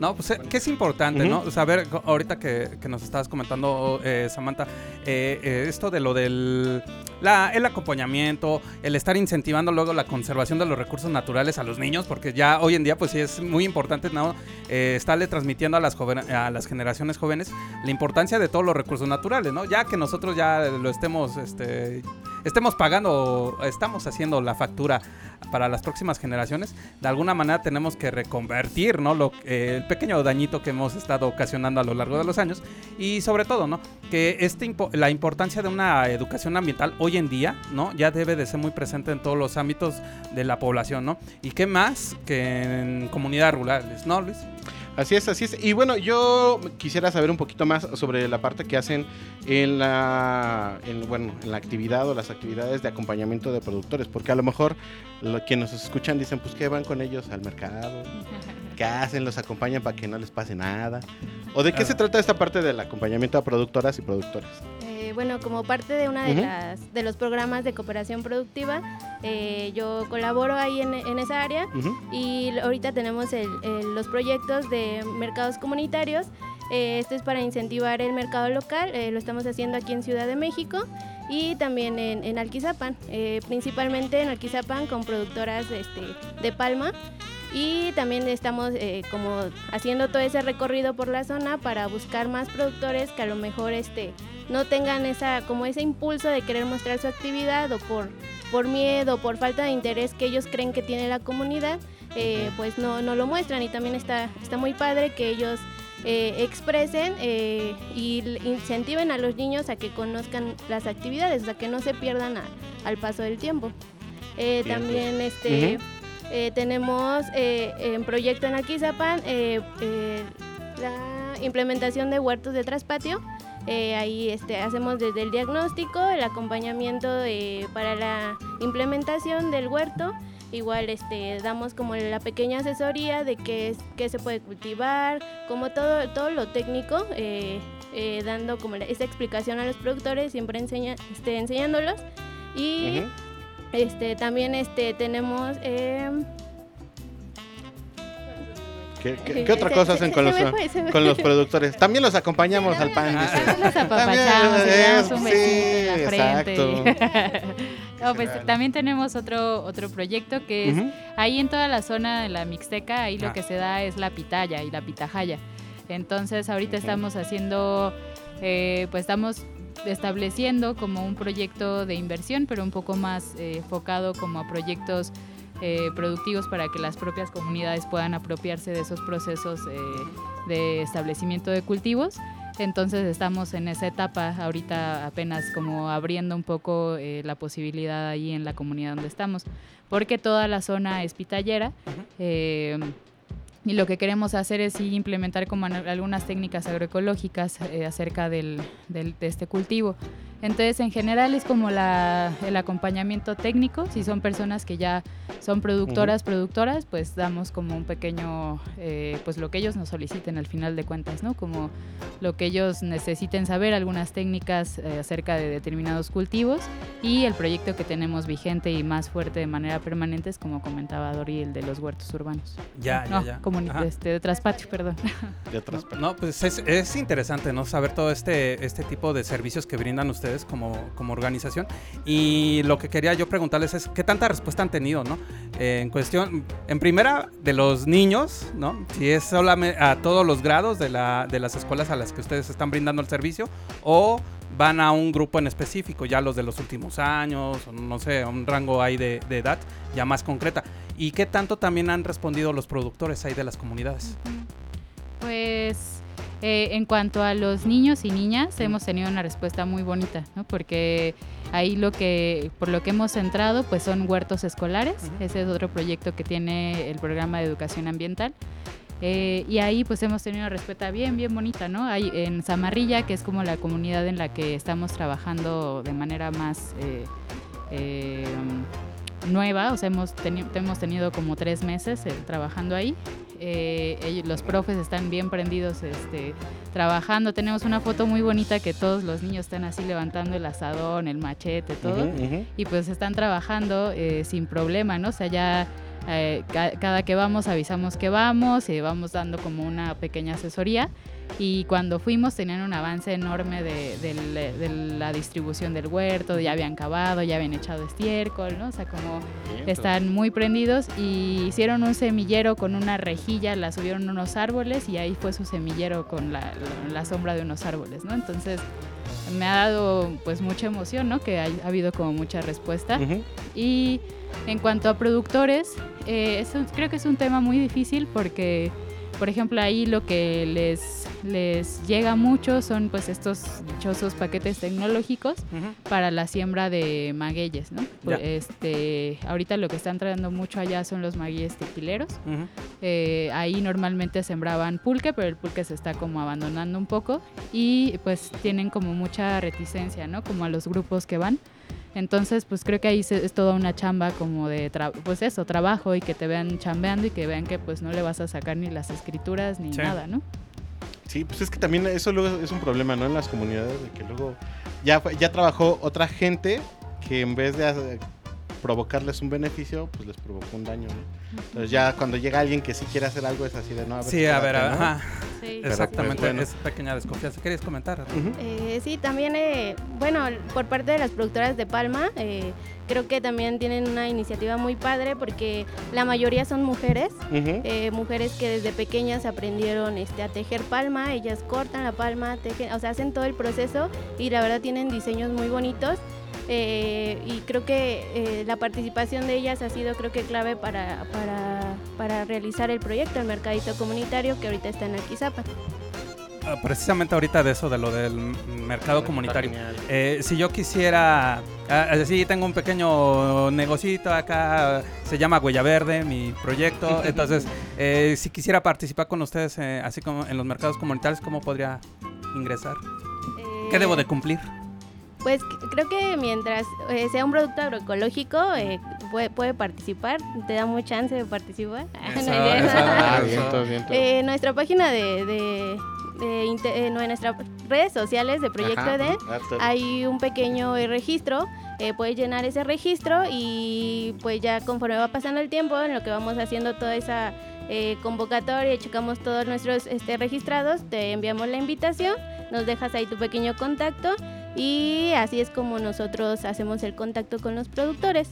No, pues eh, que es importante. ¿no? Saber, ahorita que, que nos estabas comentando, eh, Samantha, eh, eh, esto de lo del la, el acompañamiento, el estar incentivando luego la conservación de los recursos naturales a los niños, porque ya hoy en día, pues sí es muy importante, ¿no? Estarle transmitiendo a las, joven- a las generaciones jóvenes la importancia de todos los recursos naturales, ¿no? Ya que nosotros ya lo estemos, este, estemos pagando, estamos haciendo la factura para las próximas generaciones, de alguna manera tenemos que reconvertir, ¿no? Lo, eh, el pequeño dañito que hemos estado ocasionando a lo largo de los años y sobre todo, ¿no? Que este impo- la importancia de una educación ambiental hoy en día, ¿no? Ya debe de ser muy presente en todos los ámbitos de la población, ¿no? Y qué más que en comunidades rurales, ¿no, Luis? Así es, así es. Y bueno, yo quisiera saber un poquito más sobre la parte que hacen en la, en, bueno, en la actividad o las actividades de acompañamiento de productores, porque a lo mejor lo, quienes nos escuchan dicen, pues que van con ellos al mercado, [laughs] qué hacen, los acompañan para que no les pase nada. ¿O de qué Ah. se trata esta parte del acompañamiento a productoras y productores? Bueno, como parte de una de, Ujú. las, de los programas de cooperación productiva, eh, yo colaboro ahí en, en esa área y ahorita tenemos el- el- los proyectos de mercados comunitarios. Eh, esto es para incentivar el mercado local, eh, lo estamos haciendo aquí en Ciudad de México y también en, en Alquizapan, eh, principalmente en Alquizapan con productoras este, de palma y también estamos eh, como haciendo todo ese recorrido por la zona para buscar más productores que a lo mejor este no tengan esa como ese impulso de querer mostrar su actividad o por por miedo por falta de interés que ellos creen que tiene la comunidad eh, pues no, no lo muestran y también está está muy padre que ellos eh, expresen y incentiven a los niños a que conozcan las actividades, o sea, que no se pierdan a- al paso del tiempo. Bien, también pues. este. Eh, tenemos eh, en proyecto en Aquizapan eh, eh, la implementación de huertos de traspatio. Eh, ahí este, hacemos desde el diagnóstico, el acompañamiento eh, para la implementación del huerto. Igual este, damos como la pequeña asesoría de qué, es, qué se puede cultivar, como todo, todo lo técnico, dando como esa explicación a los productores, siempre enseña, este, enseñándolos. Y Ujú. Este, también este, tenemos... em, ¿Qué, qué- qué [laughs] otra Se- cosa hacen se con, los, con los productores? También los acompañamos al pan. dice. Los apapachamos, le damos un Sí, besito en la frente. exacto. No, pues también tenemos otro, otro proyecto que es ahí en toda la zona de la Mixteca, ahí lo Ah. que se da es la pitaya y la pitajaya. Entonces ahorita estamos haciendo, eh, pues estamos estableciendo como un proyecto de inversión, pero un poco más eh, enfocado como a proyectos eh, productivos para que las propias comunidades puedan apropiarse de esos procesos eh, de establecimiento de cultivos. Entonces estamos en esa etapa ahorita apenas como abriendo un poco eh, la posibilidad ahí en la comunidad donde estamos, porque toda la zona es pitallera. Y lo que queremos hacer es implementar como algunas técnicas agroecológicas eh, acerca del, del- de este cultivo. Entonces, en general es como la, el acompañamiento técnico. Si son personas que ya son productoras, productoras, pues damos como un pequeño, eh, pues lo que ellos nos soliciten al final de cuentas, ¿no? Como lo que ellos necesiten saber, algunas técnicas eh, acerca de determinados cultivos y el proyecto que tenemos vigente y más fuerte de manera permanente es como comentaba Dori, el de los huertos urbanos. Ya, ya, No, ya. comuni- Ajá. Este, de traspatio, perdón. [laughs] De otras No, pues es, es interesante, ¿no? Saber todo este, este tipo de servicios que brindan ustedes como, como organización. Y lo que quería yo preguntarles es, ¿qué tanta respuesta han tenido, no? Eh, en cuestión, en primera, de los niños, ¿no? Si es solamente a todos los grados de, la, de las escuelas a las que ustedes están brindando el servicio, o van a un grupo en específico, ya los de los últimos años, no sé, a un rango ahí de, de edad ya más concreta. ¿Y qué tanto también han respondido los productores ahí de las comunidades? Pues eh, en cuanto a los niños y niñas, hemos tenido una respuesta muy bonita, ¿no? Porque ahí lo que, por lo que hemos centrado, pues son huertos escolares. Ese es otro proyecto que tiene el programa de educación ambiental. Eh, y ahí pues hemos tenido una respuesta bien, bien bonita, ¿no? Hay en Zamarrilla, que es como la comunidad en la que estamos trabajando de manera más eh, eh, nueva, o sea, hemos, teni- hemos tenido como tres meses eh, trabajando ahí. Eh, ellos- los profes están bien prendidos este, trabajando. Tenemos una foto muy bonita que todos los niños están así levantando el asadón, el machete, todo. Ujú, ujú. Y pues están trabajando eh, sin problema, ¿no? O sea, ya eh, ca- cada que vamos avisamos que vamos y vamos dando como una pequeña asesoría. Y cuando fuimos tenían un avance enorme de, del- de la distribución del huerto, ya habían cavado, ya habían echado estiércol, ¿no? O sea, como Bien, están muy prendidos y hicieron un semillero con una rejilla, la subieron a unos árboles y ahí fue su semillero con la, la- la sombra de unos árboles, ¿no? Entonces me ha dado pues mucha emoción, ¿no? Que ha, ha habido como mucha respuesta. Ujú. Y en cuanto a productores, eh, es un- creo que es un tema muy difícil porque, por ejemplo, ahí lo que les, les llega mucho son pues estos dichosos paquetes tecnológicos para la siembra de magueyes, ¿no? Pues. Este, ahorita lo que están trayendo mucho allá son los magueyes tequileros. Eh, ahí normalmente sembraban pulque, pero el pulque se está como abandonando un poco y pues tienen como mucha reticencia, ¿no? Como a los grupos que van. Entonces, pues creo que ahí se- es toda una chamba como de, tra- pues eso, trabajo y que te vean chambeando y que vean que pues no le vas a sacar ni las escrituras ni Sí. nada, ¿no? Sí, pues es que también eso luego es un problema, ¿no? En las comunidades, de que luego ya, fue- ya trabajó otra gente que en vez de hacer- provocarles un beneficio, pues les provocó un daño, ¿no? Entonces ya cuando llega alguien que sí quiere hacer algo es así de no, a ver, Sí, a ver, ajá. Sí. Pero, Exactamente, pues, bueno. es pequeña desconfianza. ¿Querías comentar? Eh, sí, también, eh, bueno, por parte de las productoras de Palma, eh, creo que también tienen una iniciativa muy padre porque la mayoría son mujeres, eh, mujeres que desde pequeñas aprendieron este, a tejer palma, ellas cortan la palma, tejen, o sea, hacen todo el proceso y la verdad tienen diseños muy bonitos. Eh, y creo que eh, la participación de ellas ha sido creo que clave para, para, para realizar el proyecto, el mercadito comunitario que ahorita está en Alquizapan. Ah, Precisamente ahorita de eso, de lo del mercado comunitario. Eh, si yo quisiera, ah, sí, tengo un pequeño negocito acá, se llama Huella Verde, mi proyecto. [laughs] Entonces, eh, si quisiera participar con ustedes, eh, así como en los mercados comunitarios, ¿cómo podría ingresar? ¿Qué debo de cumplir? Pues creo que mientras eh, sea un producto agroecológico eh, puede, puede participar, te da mucha chance de participar. [laughs] Ah. Eh, nuestra página de, de, de eh, no, en nuestras redes sociales de Proyecto Ajá. EDEN Ah, hay un pequeño eh, registro, eh, puedes llenar ese registro y pues ya conforme va pasando el tiempo, en lo que vamos haciendo toda esa eh, convocatoria, checamos todos nuestros este, registrados, te enviamos la invitación, nos dejas ahí tu pequeño contacto y así es como nosotros hacemos el contacto con los productores.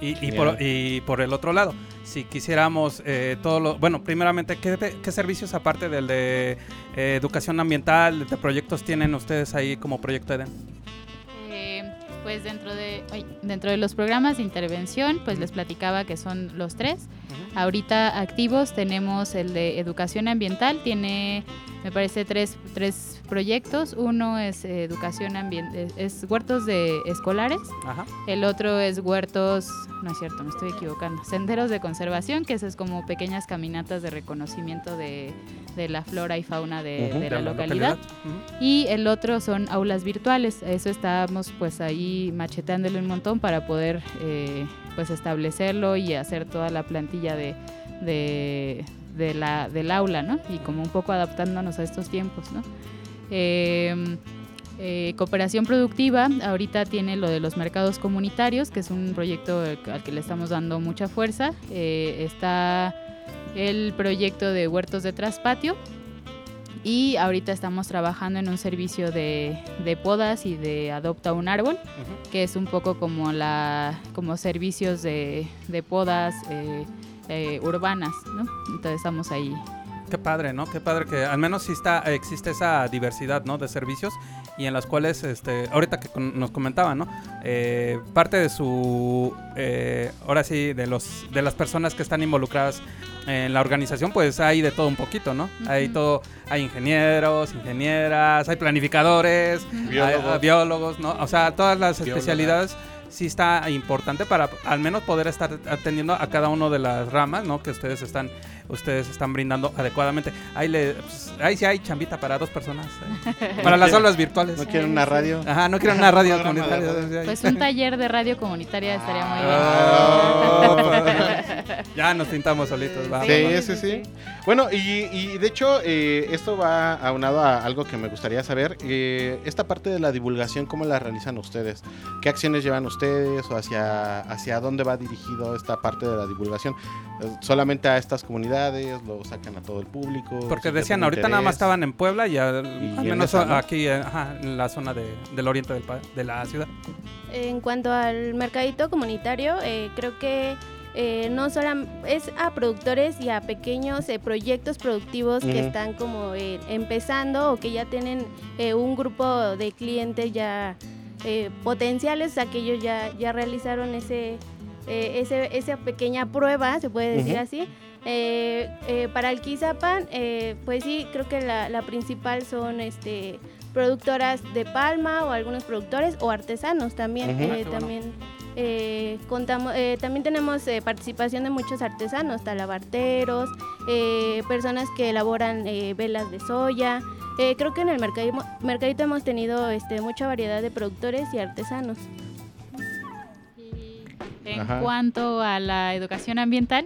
Y, y por, y por el otro lado, si quisiéramos eh, todo lo... Bueno, primeramente, ¿qué, qué servicios aparte del de eh, educación ambiental, de proyectos tienen ustedes ahí como Proyecto Eden? Eh, pues dentro de, dentro de los programas de intervención, pues les platicaba que son los tres. Ahorita activos tenemos el de educación ambiental, tiene, me parece, tres, tres proyectos. Uno es eh, educación ambiental, es huertos de escolares. Ajá. El otro es huertos, no es cierto, me estoy equivocando, senderos de conservación, que eso es como pequeñas caminatas de reconocimiento de, de la flora y fauna de, la De localidad. Y el otro son aulas virtuales. Eso estábamos pues ahí machetándole un montón para poder eh, pues establecerlo y hacer toda la plantilla de, de, de la, del aula, ¿no? Y como un poco adaptándonos a estos tiempos, ¿no? Eh, eh, cooperación productiva, ahorita tiene lo de los mercados comunitarios, que es un proyecto al que le estamos dando mucha fuerza. Eh, está el proyecto de huertos de traspatio, y ahorita estamos trabajando en un servicio de, de podas y de adopta un árbol, que es un poco como la como servicios de, de podas eh, eh, urbanas, ¿no? Entonces estamos ahí. Qué padre, ¿no? Qué padre que al menos sí está, existe esa diversidad, ¿no? De servicios y en las cuales, este, ahorita que nos comentaban, ¿no? Eh, parte de su, eh, ahora sí, de los, de las personas que están involucradas en la organización, pues hay de todo un poquito, ¿no? Hay Ujú. todo, hay ingenieros, ingenieras, hay planificadores, hay, Biólogos. ah, biólogos, ¿no? O sea, todas las Biólogas. especialidades sí está importante para al menos poder estar atendiendo a cada una de las ramas, ¿no? Que ustedes están, ustedes están brindando adecuadamente. Ahí le, pues, ahí sí hay chambita para dos personas. ¿eh? [laughs] Para las aulas virtuales. ¿No quieren una radio? Ajá, no quieren una radio [laughs] comunitaria. Pues un taller de radio comunitaria estaría muy bien. Ah, [laughs] ya nos pintamos solitos. va, va, Sí, sí, sí. Bueno, y, y de hecho, eh, esto va aunado a algo que me gustaría saber. eh, esta parte de la divulgación, ¿cómo la realizan ustedes? ¿Qué acciones llevan ustedes o hacia, hacia dónde va dirigido esta parte de la divulgación? Eh, ¿Solamente a estas comunidades? ¿Lo sacan a todo el público? Porque ¿Sí decían, ahorita nada más estaban en Puebla y al, Y al en menos aquí eh, ajá, en la zona de- del oriente del, de la ciudad. En cuanto al mercadito comunitario, eh, creo que eh, no solo es a productores y a pequeños eh, proyectos productivos que están como eh, empezando o que ya tienen eh, un grupo de clientes ya eh, potenciales, o sea, que ellos ya, ya realizaron ese, eh, ese, esa pequeña prueba, se puede decir así. Eh, eh, para el Quizapan, eh, pues sí, creo que la, la principal son este productoras de palma o algunos productores o artesanos también. Eh, Ah, qué bueno. también eh, contamos, eh, también tenemos eh, participación de muchos artesanos, talabarteros, eh, personas que elaboran eh, velas de soya. Eh, creo que en el mercadito, mercadito hemos tenido este, mucha variedad de productores y artesanos. En Ajá. cuanto a la educación ambiental.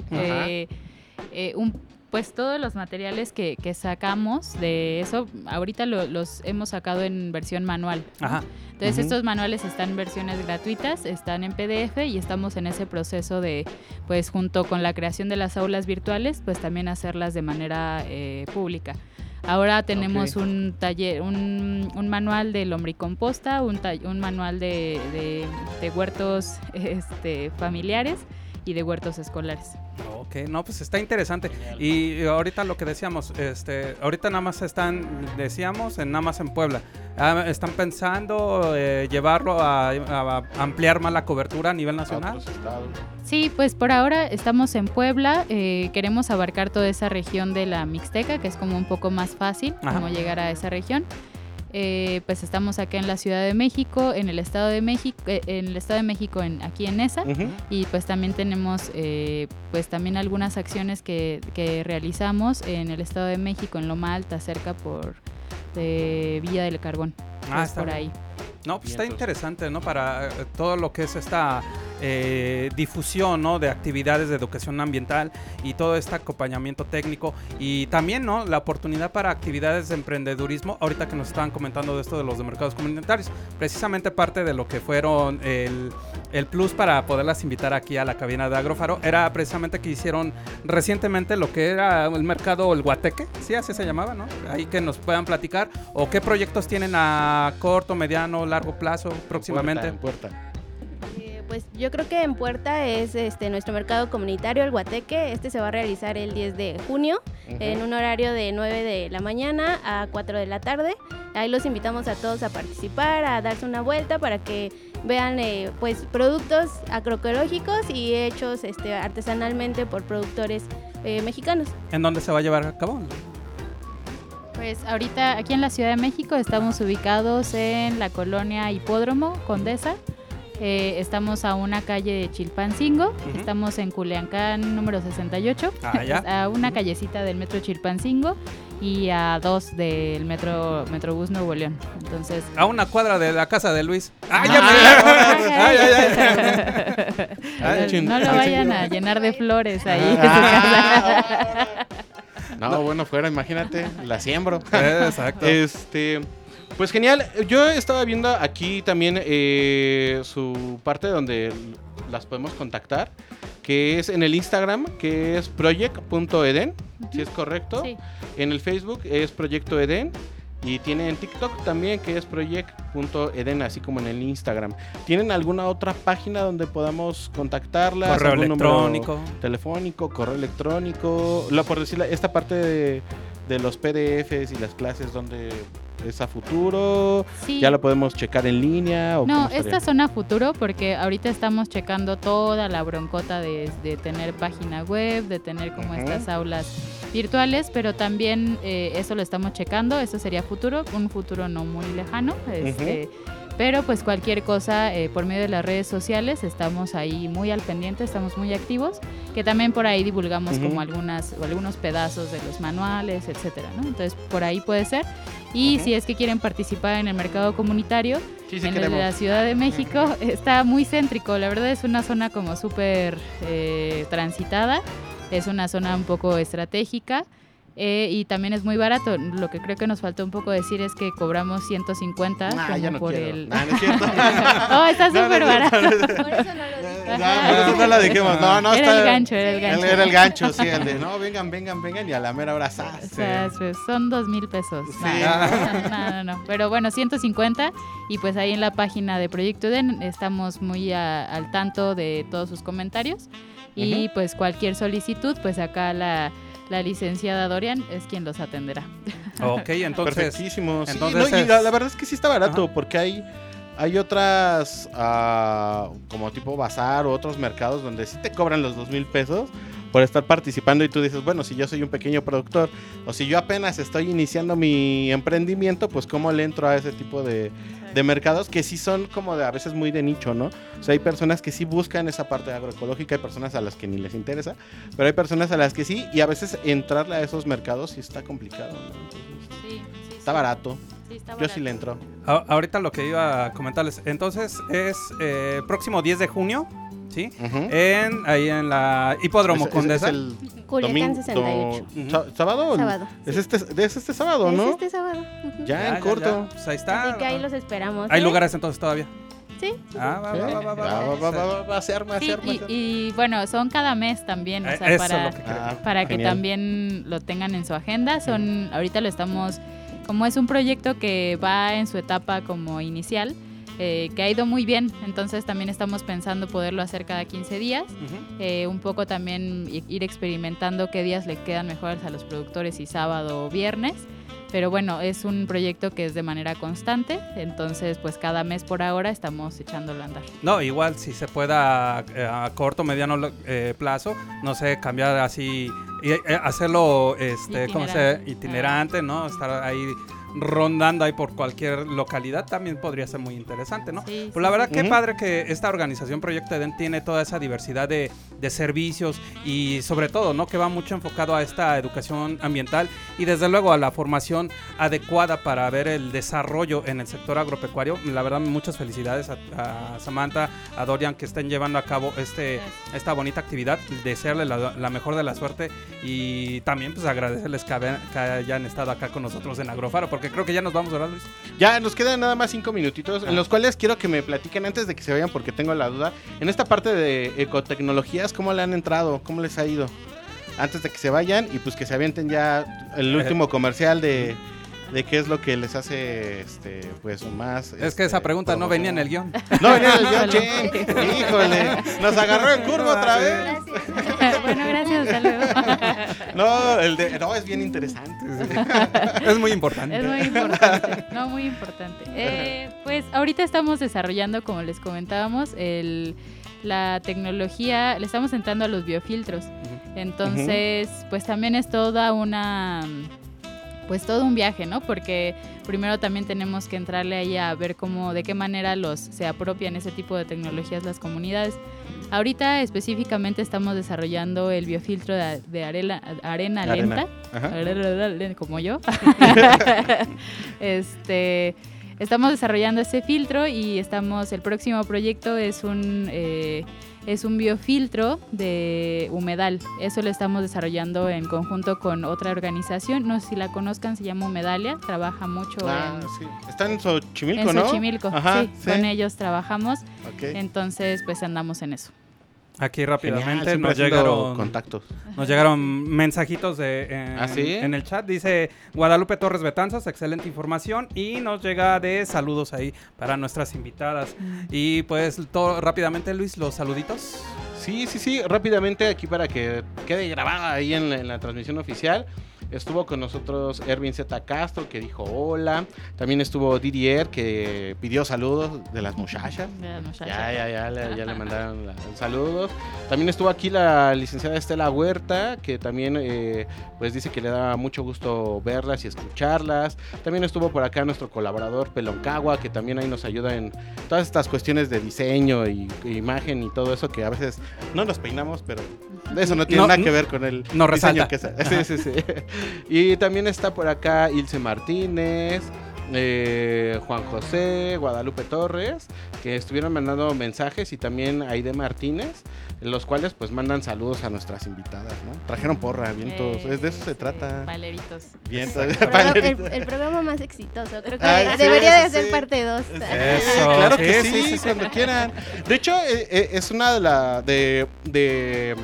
Eh, un- pues todos los materiales que, que sacamos de eso, ahorita lo- los hemos sacado en versión manual. Ajá. Entonces Ujú. estos manuales están en versiones gratuitas, están en PDF y estamos en ese proceso de, pues junto con la creación de las aulas virtuales, pues también hacerlas de manera eh, pública. Ahora tenemos un taller, un, un manual de lombricomposta, un, un manual de, de- de huertos [laughs] este, familiares y de huertos escolares. Ok, no, pues está interesante. Y ahorita lo que decíamos, este, ahorita nada más están, decíamos, en nada más en Puebla. Ah, ¿Están pensando eh, llevarlo a, a ampliar más la cobertura a nivel nacional? Sí, pues por ahora estamos en Puebla, eh, queremos abarcar toda esa región de la Mixteca, que es como un poco más fácil Ajá. como llegar a esa región. Eh, pues estamos acá en la Ciudad de México, en el Estado de México, eh, en el Estado de México, en, aquí en ESA, y pues también tenemos eh, pues también algunas acciones que, que realizamos en el Estado de México, en Loma Alta, cerca por de Villa del Carbón, Ah, pues, está por bien. ahí. No, pues está interesante, ¿no? Para eh, todo lo que es esta eh, difusión, ¿no? De actividades de educación ambiental y todo este acompañamiento técnico y también, ¿no? La oportunidad para actividades de emprendedurismo, ahorita que nos estaban comentando de esto de los de mercados comunitarios, precisamente parte de lo que fueron el, el plus para poderlas invitar aquí a la cabina de Agrofaro era precisamente que hicieron recientemente lo que era el mercado El Guateque, sí, así se llamaba, ¿no? Ahí que nos puedan platicar o qué proyectos tienen a corto, mediano, largo plazo próximamente. En puerta. Eh, pues yo creo que en puerta es este nuestro mercado comunitario, el Guateque. Este se va a realizar el 10 de junio en un horario de 9 de la mañana a 4 de la tarde. Ahí los invitamos a todos a participar, a darse una vuelta para que vean eh, pues productos agroecológicos y hechos este, artesanalmente por productores eh, mexicanos. ¿En dónde se va a llevar a cabo? Pues ahorita aquí en la Ciudad de México estamos ubicados en la colonia Hipódromo, Condesa. Eh, estamos a una calle de Chilpancingo, estamos en Culiacán número 68, Ah, ya. [laughs] a una callecita del metro Chilpancingo y a dos del metro Metrobús Nuevo León. Entonces, A una cuadra de la casa de Luis. ¡Ah, Ah, [laughs] no lo vayan a llenar de flores ahí. Ah. [laughs] No, bueno, fuera, imagínate, la siembro. Exacto. Este, pues genial. Yo estaba viendo aquí también eh, su parte donde las podemos contactar, que es en el Instagram, que es project.eden, si es correcto. Sí. En el Facebook es Proyecto Eden. Y tiene en TikTok también que es project.eden, así como en el Instagram. ¿Tienen alguna otra página donde podamos contactarlas? Correo ¿Algún número electrónico. telefónico, correo electrónico, lo por decir esta parte de, de los PDFs y las clases donde es a futuro, Sí. ya lo podemos checar en línea o No, esta zona futuro porque ahorita estamos checando toda la broncota de, de tener página web, de tener como Ujú. estas aulas virtuales, pero también eh, eso lo estamos checando, eso sería futuro, un futuro no muy lejano, este, pero pues cualquier cosa eh, por medio de las redes sociales estamos ahí muy al pendiente, estamos muy activos, que también por ahí divulgamos Ujú. como algunas o algunos pedazos de los manuales, etcétera, ¿no? Entonces por ahí puede ser. Y si es que quieren participar en el mercado comunitario, Sí, sí en el de la Ciudad de México está muy céntrico. La verdad es una zona como súper eh, transitada. Es una zona un poco estratégica. Eh, y también es muy barato. Lo que creo que nos faltó un poco decir es que cobramos 150 Ah, como ya no por quiero. el. Ah, no es cierto. [laughs] oh, está súper no, barato. [laughs] Por eso no lo dije. No, por eso no la dijimos. No, no, Era está- el gancho, era el gancho. Era el gancho, sí, el de [laughs] no, vengan, vengan, vengan y a la mera hora ¡zas! O sea, pues, son dos mil pesos. Sí. No, no, no, no. Pero bueno, 150 y pues ahí en la página de Proyecto Eden estamos muy a- al tanto de todos sus comentarios y pues cualquier solicitud, pues acá la, la licenciada Dorian es quien los atenderá. [laughs] Ok, entonces. Perfectísimo. sí, entonces no, y es- la, la verdad es que sí está barato porque hay, hay otras ah, como tipo bazar o otros mercados donde sí te cobran los dos mil pesos por estar participando y tú dices, bueno, si yo soy un pequeño productor o si yo apenas estoy iniciando mi emprendimiento, pues cómo le entro a ese tipo de, de mercados que sí son como de a veces muy de nicho, ¿no? O sea, hay personas que sí buscan esa parte agroecológica, hay personas a las que ni les interesa, pero hay personas a las que sí y a veces entrarle a esos mercados sí está complicado, ¿no? Entonces, está barato. Yo sí le entro. A- ahorita lo que iba a comentarles. Entonces es eh, próximo 10 de junio, ¿sí? en, ahí en la Hipódromo Es- es- Condesa. es el Culiacán domingo- 68. do- sa- ¿Sábado? Sábado. Es este, es este sábado, Es ¿no? este sábado. ujú. Ya, en corto. Pues ahí está. Así que ahí los esperamos. Hay ¿eh? lugares entonces todavía. Sí. Ah, va, va, va, va, va, Va, va, va, va, va, va a ser, va a Sí, ser, va a y, bueno, son cada mes también, o Eh, sea, eso es para, lo que. Ah, para que también lo tengan en su agenda. Son, ahorita lo estamos, como es un proyecto que va en su etapa como inicial, eh, que ha ido muy bien, entonces también estamos pensando poderlo hacer cada 15 días, eh, un poco también ir experimentando qué días le quedan mejores a los productores, si sábado o viernes. Pero bueno, es un proyecto que es de manera constante, entonces pues cada mes por ahora estamos echándolo a andar. No, igual si se pueda eh, a corto, mediano eh, plazo, no sé, cambiar así, y, hacerlo, este, ¿cómo se Itinerante. itinerante, ¿no? Estar ahí rondando ahí por cualquier localidad también podría ser muy interesante, ¿no? Sí, pues la verdad sí. que Ujú. padre que esta organización Proyecto Eden tiene toda esa diversidad de, de servicios y sobre todo, ¿no? Que va mucho enfocado a esta educación ambiental y desde luego a la formación adecuada para ver el desarrollo en el sector agropecuario. La verdad, muchas felicidades a, a Samantha, a Dorian que estén llevando a cabo este, esta bonita actividad. Desearle la, la mejor de la suerte y también pues agradecerles que, habe- que hayan estado acá con nosotros en Agrofaro, porque creo que ya nos vamos, ¿verdad, Luis? Ya nos quedan nada más cinco minutitos, en los cuales quiero que me platiquen antes de que se vayan, porque tengo la duda. En esta parte de ecotecnologías, ¿cómo le han entrado? ¿Cómo les ha ido? Antes de que se vayan y pues que se avienten ya el último comercial de, de qué es lo que les hace este pues más Es que esa este, pregunta no venía en el guion. No venía en el guion, [laughs] che. Híjole, nos agarró en curva otra vez. bueno, gracias, hasta luego. [laughs] No, el de no es bien interesante. Es muy importante. Es muy importante, no muy importante. Eh, pues ahorita estamos desarrollando, como les comentábamos, el, la tecnología, le estamos entrando a los biofiltros. Entonces, pues también es toda una, pues todo un viaje, ¿no? Porque primero también tenemos que entrarle ahí a ver cómo, de qué manera los se apropian ese tipo de tecnologías las comunidades. Ahorita específicamente estamos desarrollando el biofiltro de, de arela- arena, Arena, lenta, como yo. [laughs] este, estamos desarrollando ese filtro y estamos, el próximo proyecto es un, eh, es un biofiltro de humedal. Eso lo estamos desarrollando en conjunto con otra organización. No sé si la conozcan, se llama Humedalia. Trabaja mucho Ah, en, sí. Está en Xochimilco, en ¿no? Xochimilco. Ajá, sí, sí. con ellos trabajamos. Ok. Entonces, pues andamos en eso. Aquí rápidamente nos llegaron contactos. Nos llegaron mensajitos de, en, ¿Ah, sí? en el chat. Dice Guadalupe Torres Betanzas, excelente información. Y nos llega de saludos ahí para nuestras invitadas. Y pues todo rápidamente, Luis, los saluditos. Sí, sí, sí, rápidamente aquí para que quede grabada ahí en la, en la transmisión oficial. Estuvo con nosotros Erwin Z. Castro, que dijo hola. También estuvo Didier, que pidió saludos de las muchachas. De las muchachas. Ya, ya, ya, le, ya le mandaron la- saludos. También estuvo aquí la licenciada Estela Huerta, que también eh, pues dice que le da mucho gusto verlas y escucharlas. También estuvo por acá nuestro colaborador Peloncagua, que también ahí nos ayuda en todas estas cuestiones de diseño y, y imagen y todo eso que a veces no nos peinamos, pero eso no tiene No, nada que ver con el no diseño resalta. que sa- Sí, sí, sí. [laughs] Y también está por acá Ilse Martínez, eh, Juan José, Guadalupe Torres, que estuvieron mandando mensajes y también Aide Martínez, los cuales pues mandan saludos a nuestras invitadas, ¿no? Trajeron porra, vientos, Eh, es de eso se trata. Valeritos. Vientos, El, programa- valeritos. el- el programa más exitoso. Creo que Ay, sí, debería de ser sí. parte 2. Eso, claro que sí, sí, sí, sí. cuando quieran. De hecho, eh, eh, es una de, la, de, de,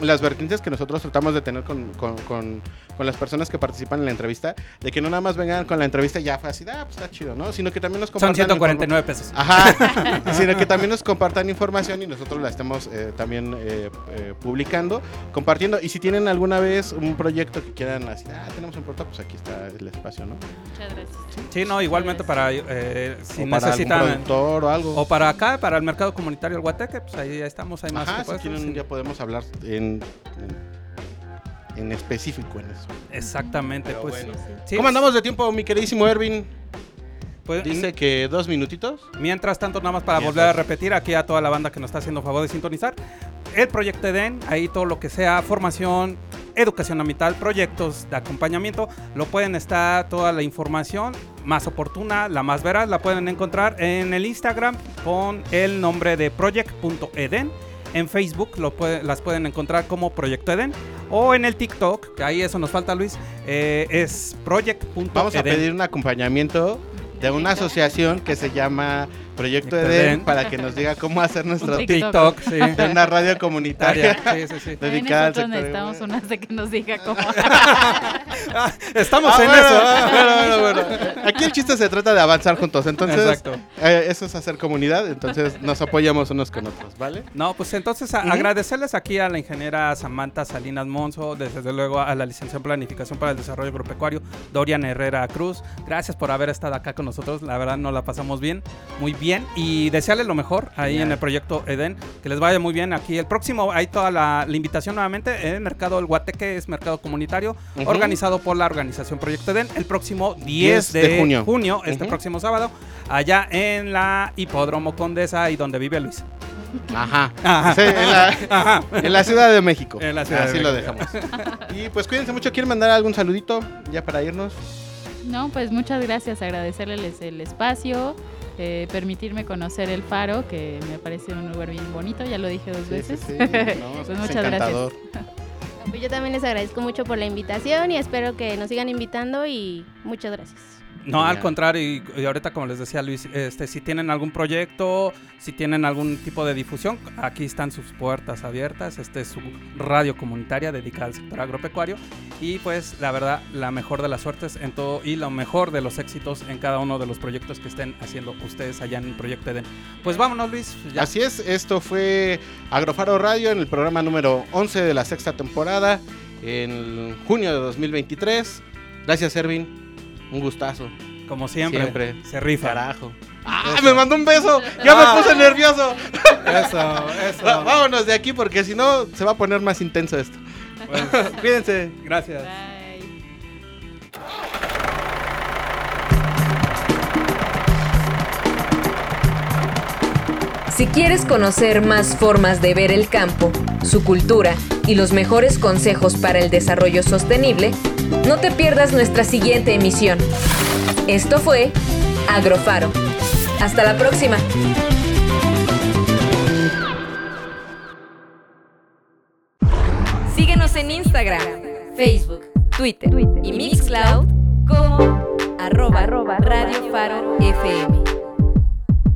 las vertientes que nosotros tratamos de tener con, con- con- con las personas que participan en la entrevista, de que no nada más vengan con la entrevista y ya fue así, ah, pues está chido, ¿no? Sino que también nos Son compartan... 149 pesos. Ajá, [laughs] sino que también nos compartan información y nosotros la estemos eh, también eh, eh, publicando, compartiendo. Y si tienen alguna vez un proyecto que quieran así, ah, tenemos un proyecto, pues aquí está el espacio, ¿no? Muchas gracias. Sí, no, igualmente para eh, si O para algún necesitan productor o algo. o para acá, para el mercado comunitario el Guateque, pues ahí ya estamos, hay más Ajá, que si quieren día podemos hablar en, en, en específico en eso. Exactamente, Pero pues. bueno. sí, ¿Cómo andamos de tiempo, mi queridísimo Ervin? pues, Dice que dos minutitos. Mientras tanto, nada más para Mientras. volver a repetir aquí a toda la banda que nos está haciendo favor de sintonizar, el proyecto EDEN, ahí todo lo que sea formación, educación ambiental, proyectos de acompañamiento, lo pueden estar, toda la información más oportuna, la más veraz, la pueden encontrar en el Instagram con el nombre de project.eden. En Facebook lo puede- las pueden encontrar como Proyecto Eden. O en el TikTok, que ahí eso nos falta Luis, eh, es project.eden. Vamos a pedir un acompañamiento de una asociación que se llama Proyecto Eden. para que nos diga cómo hacer nuestro TikTok, sí. de una radio [laughs] comunitaria. Sí, sí, sí. Dedicada al nosotros necesitamos una de que nos diga cómo. [laughs] Estamos Ah, en bueno, eso. ah, bueno, bueno, [laughs] bueno. Aquí el chiste se trata de avanzar juntos. Entonces, Exacto. eh, eso es hacer comunidad. Entonces, nos apoyamos unos con otros, ¿vale? No, pues entonces a- agradecerles aquí a la ingeniera Samantha Salinas Monzo, desde luego a la licenciada en Planificación para el Desarrollo Agropecuario, Dorian Herrera Cruz. Gracias por haber estado acá con nosotros, la verdad nos la pasamos bien, muy bien. Y desearles lo mejor ahí en el proyecto Eden, que les vaya muy bien aquí. El próximo, hay toda la, la invitación nuevamente, el mercado El Guateque es mercado comunitario, organizado por la organización Proyecto Eden, el próximo 10, 10 de de, junio. este próximo sábado, allá en la Hipódromo Condesa y donde vive Luis. Ajá. Ajá. Sí, en, la, Ajá. en la Ciudad de México. En la Ciudad de Así lo dejamos. Y pues cuídense mucho. ¿Quieren mandar algún saludito ya para irnos? No, pues muchas gracias, agradecerles el espacio, eh, permitirme conocer el faro, que me parece un lugar bien bonito, ya lo dije dos Sí, veces. sí, sí. [laughs] No, pues es muchas encantador. gracias. Pues yo también les agradezco mucho por la invitación y espero que nos sigan invitando y muchas gracias. No, al contrario, y, y ahorita como les decía Luis, este, si tienen algún proyecto, si tienen algún tipo de difusión, aquí están sus puertas abiertas, este es su radio comunitaria dedicada al sector agropecuario y pues la verdad, la mejor de las suertes en todo y lo mejor de los éxitos en cada uno de los proyectos que estén haciendo ustedes allá en el Proyecto Eden. Pues vámonos Luis, ya. Así es, esto fue Agrofaro Radio en el programa número 11 de la sexta temporada en junio de 2023. Gracias, Ervin. Un gustazo. Como siempre, se rifa. Carajo. ¡Ah, Eso. me mandó un beso! ¡Ya Ah. me puse nervioso! Eso, eso. Va- vámonos de aquí porque si no se va a poner más intenso esto. Pues, [laughs] Cuídense. Gracias. Si quieres conocer más formas de ver el campo, su cultura y los mejores consejos para el desarrollo sostenible, no te pierdas nuestra siguiente emisión. Esto fue Agrofaro. Hasta la próxima. Síguenos en Instagram, Facebook, Twitter, y Mixcloud como arroba, Radio Faro FM.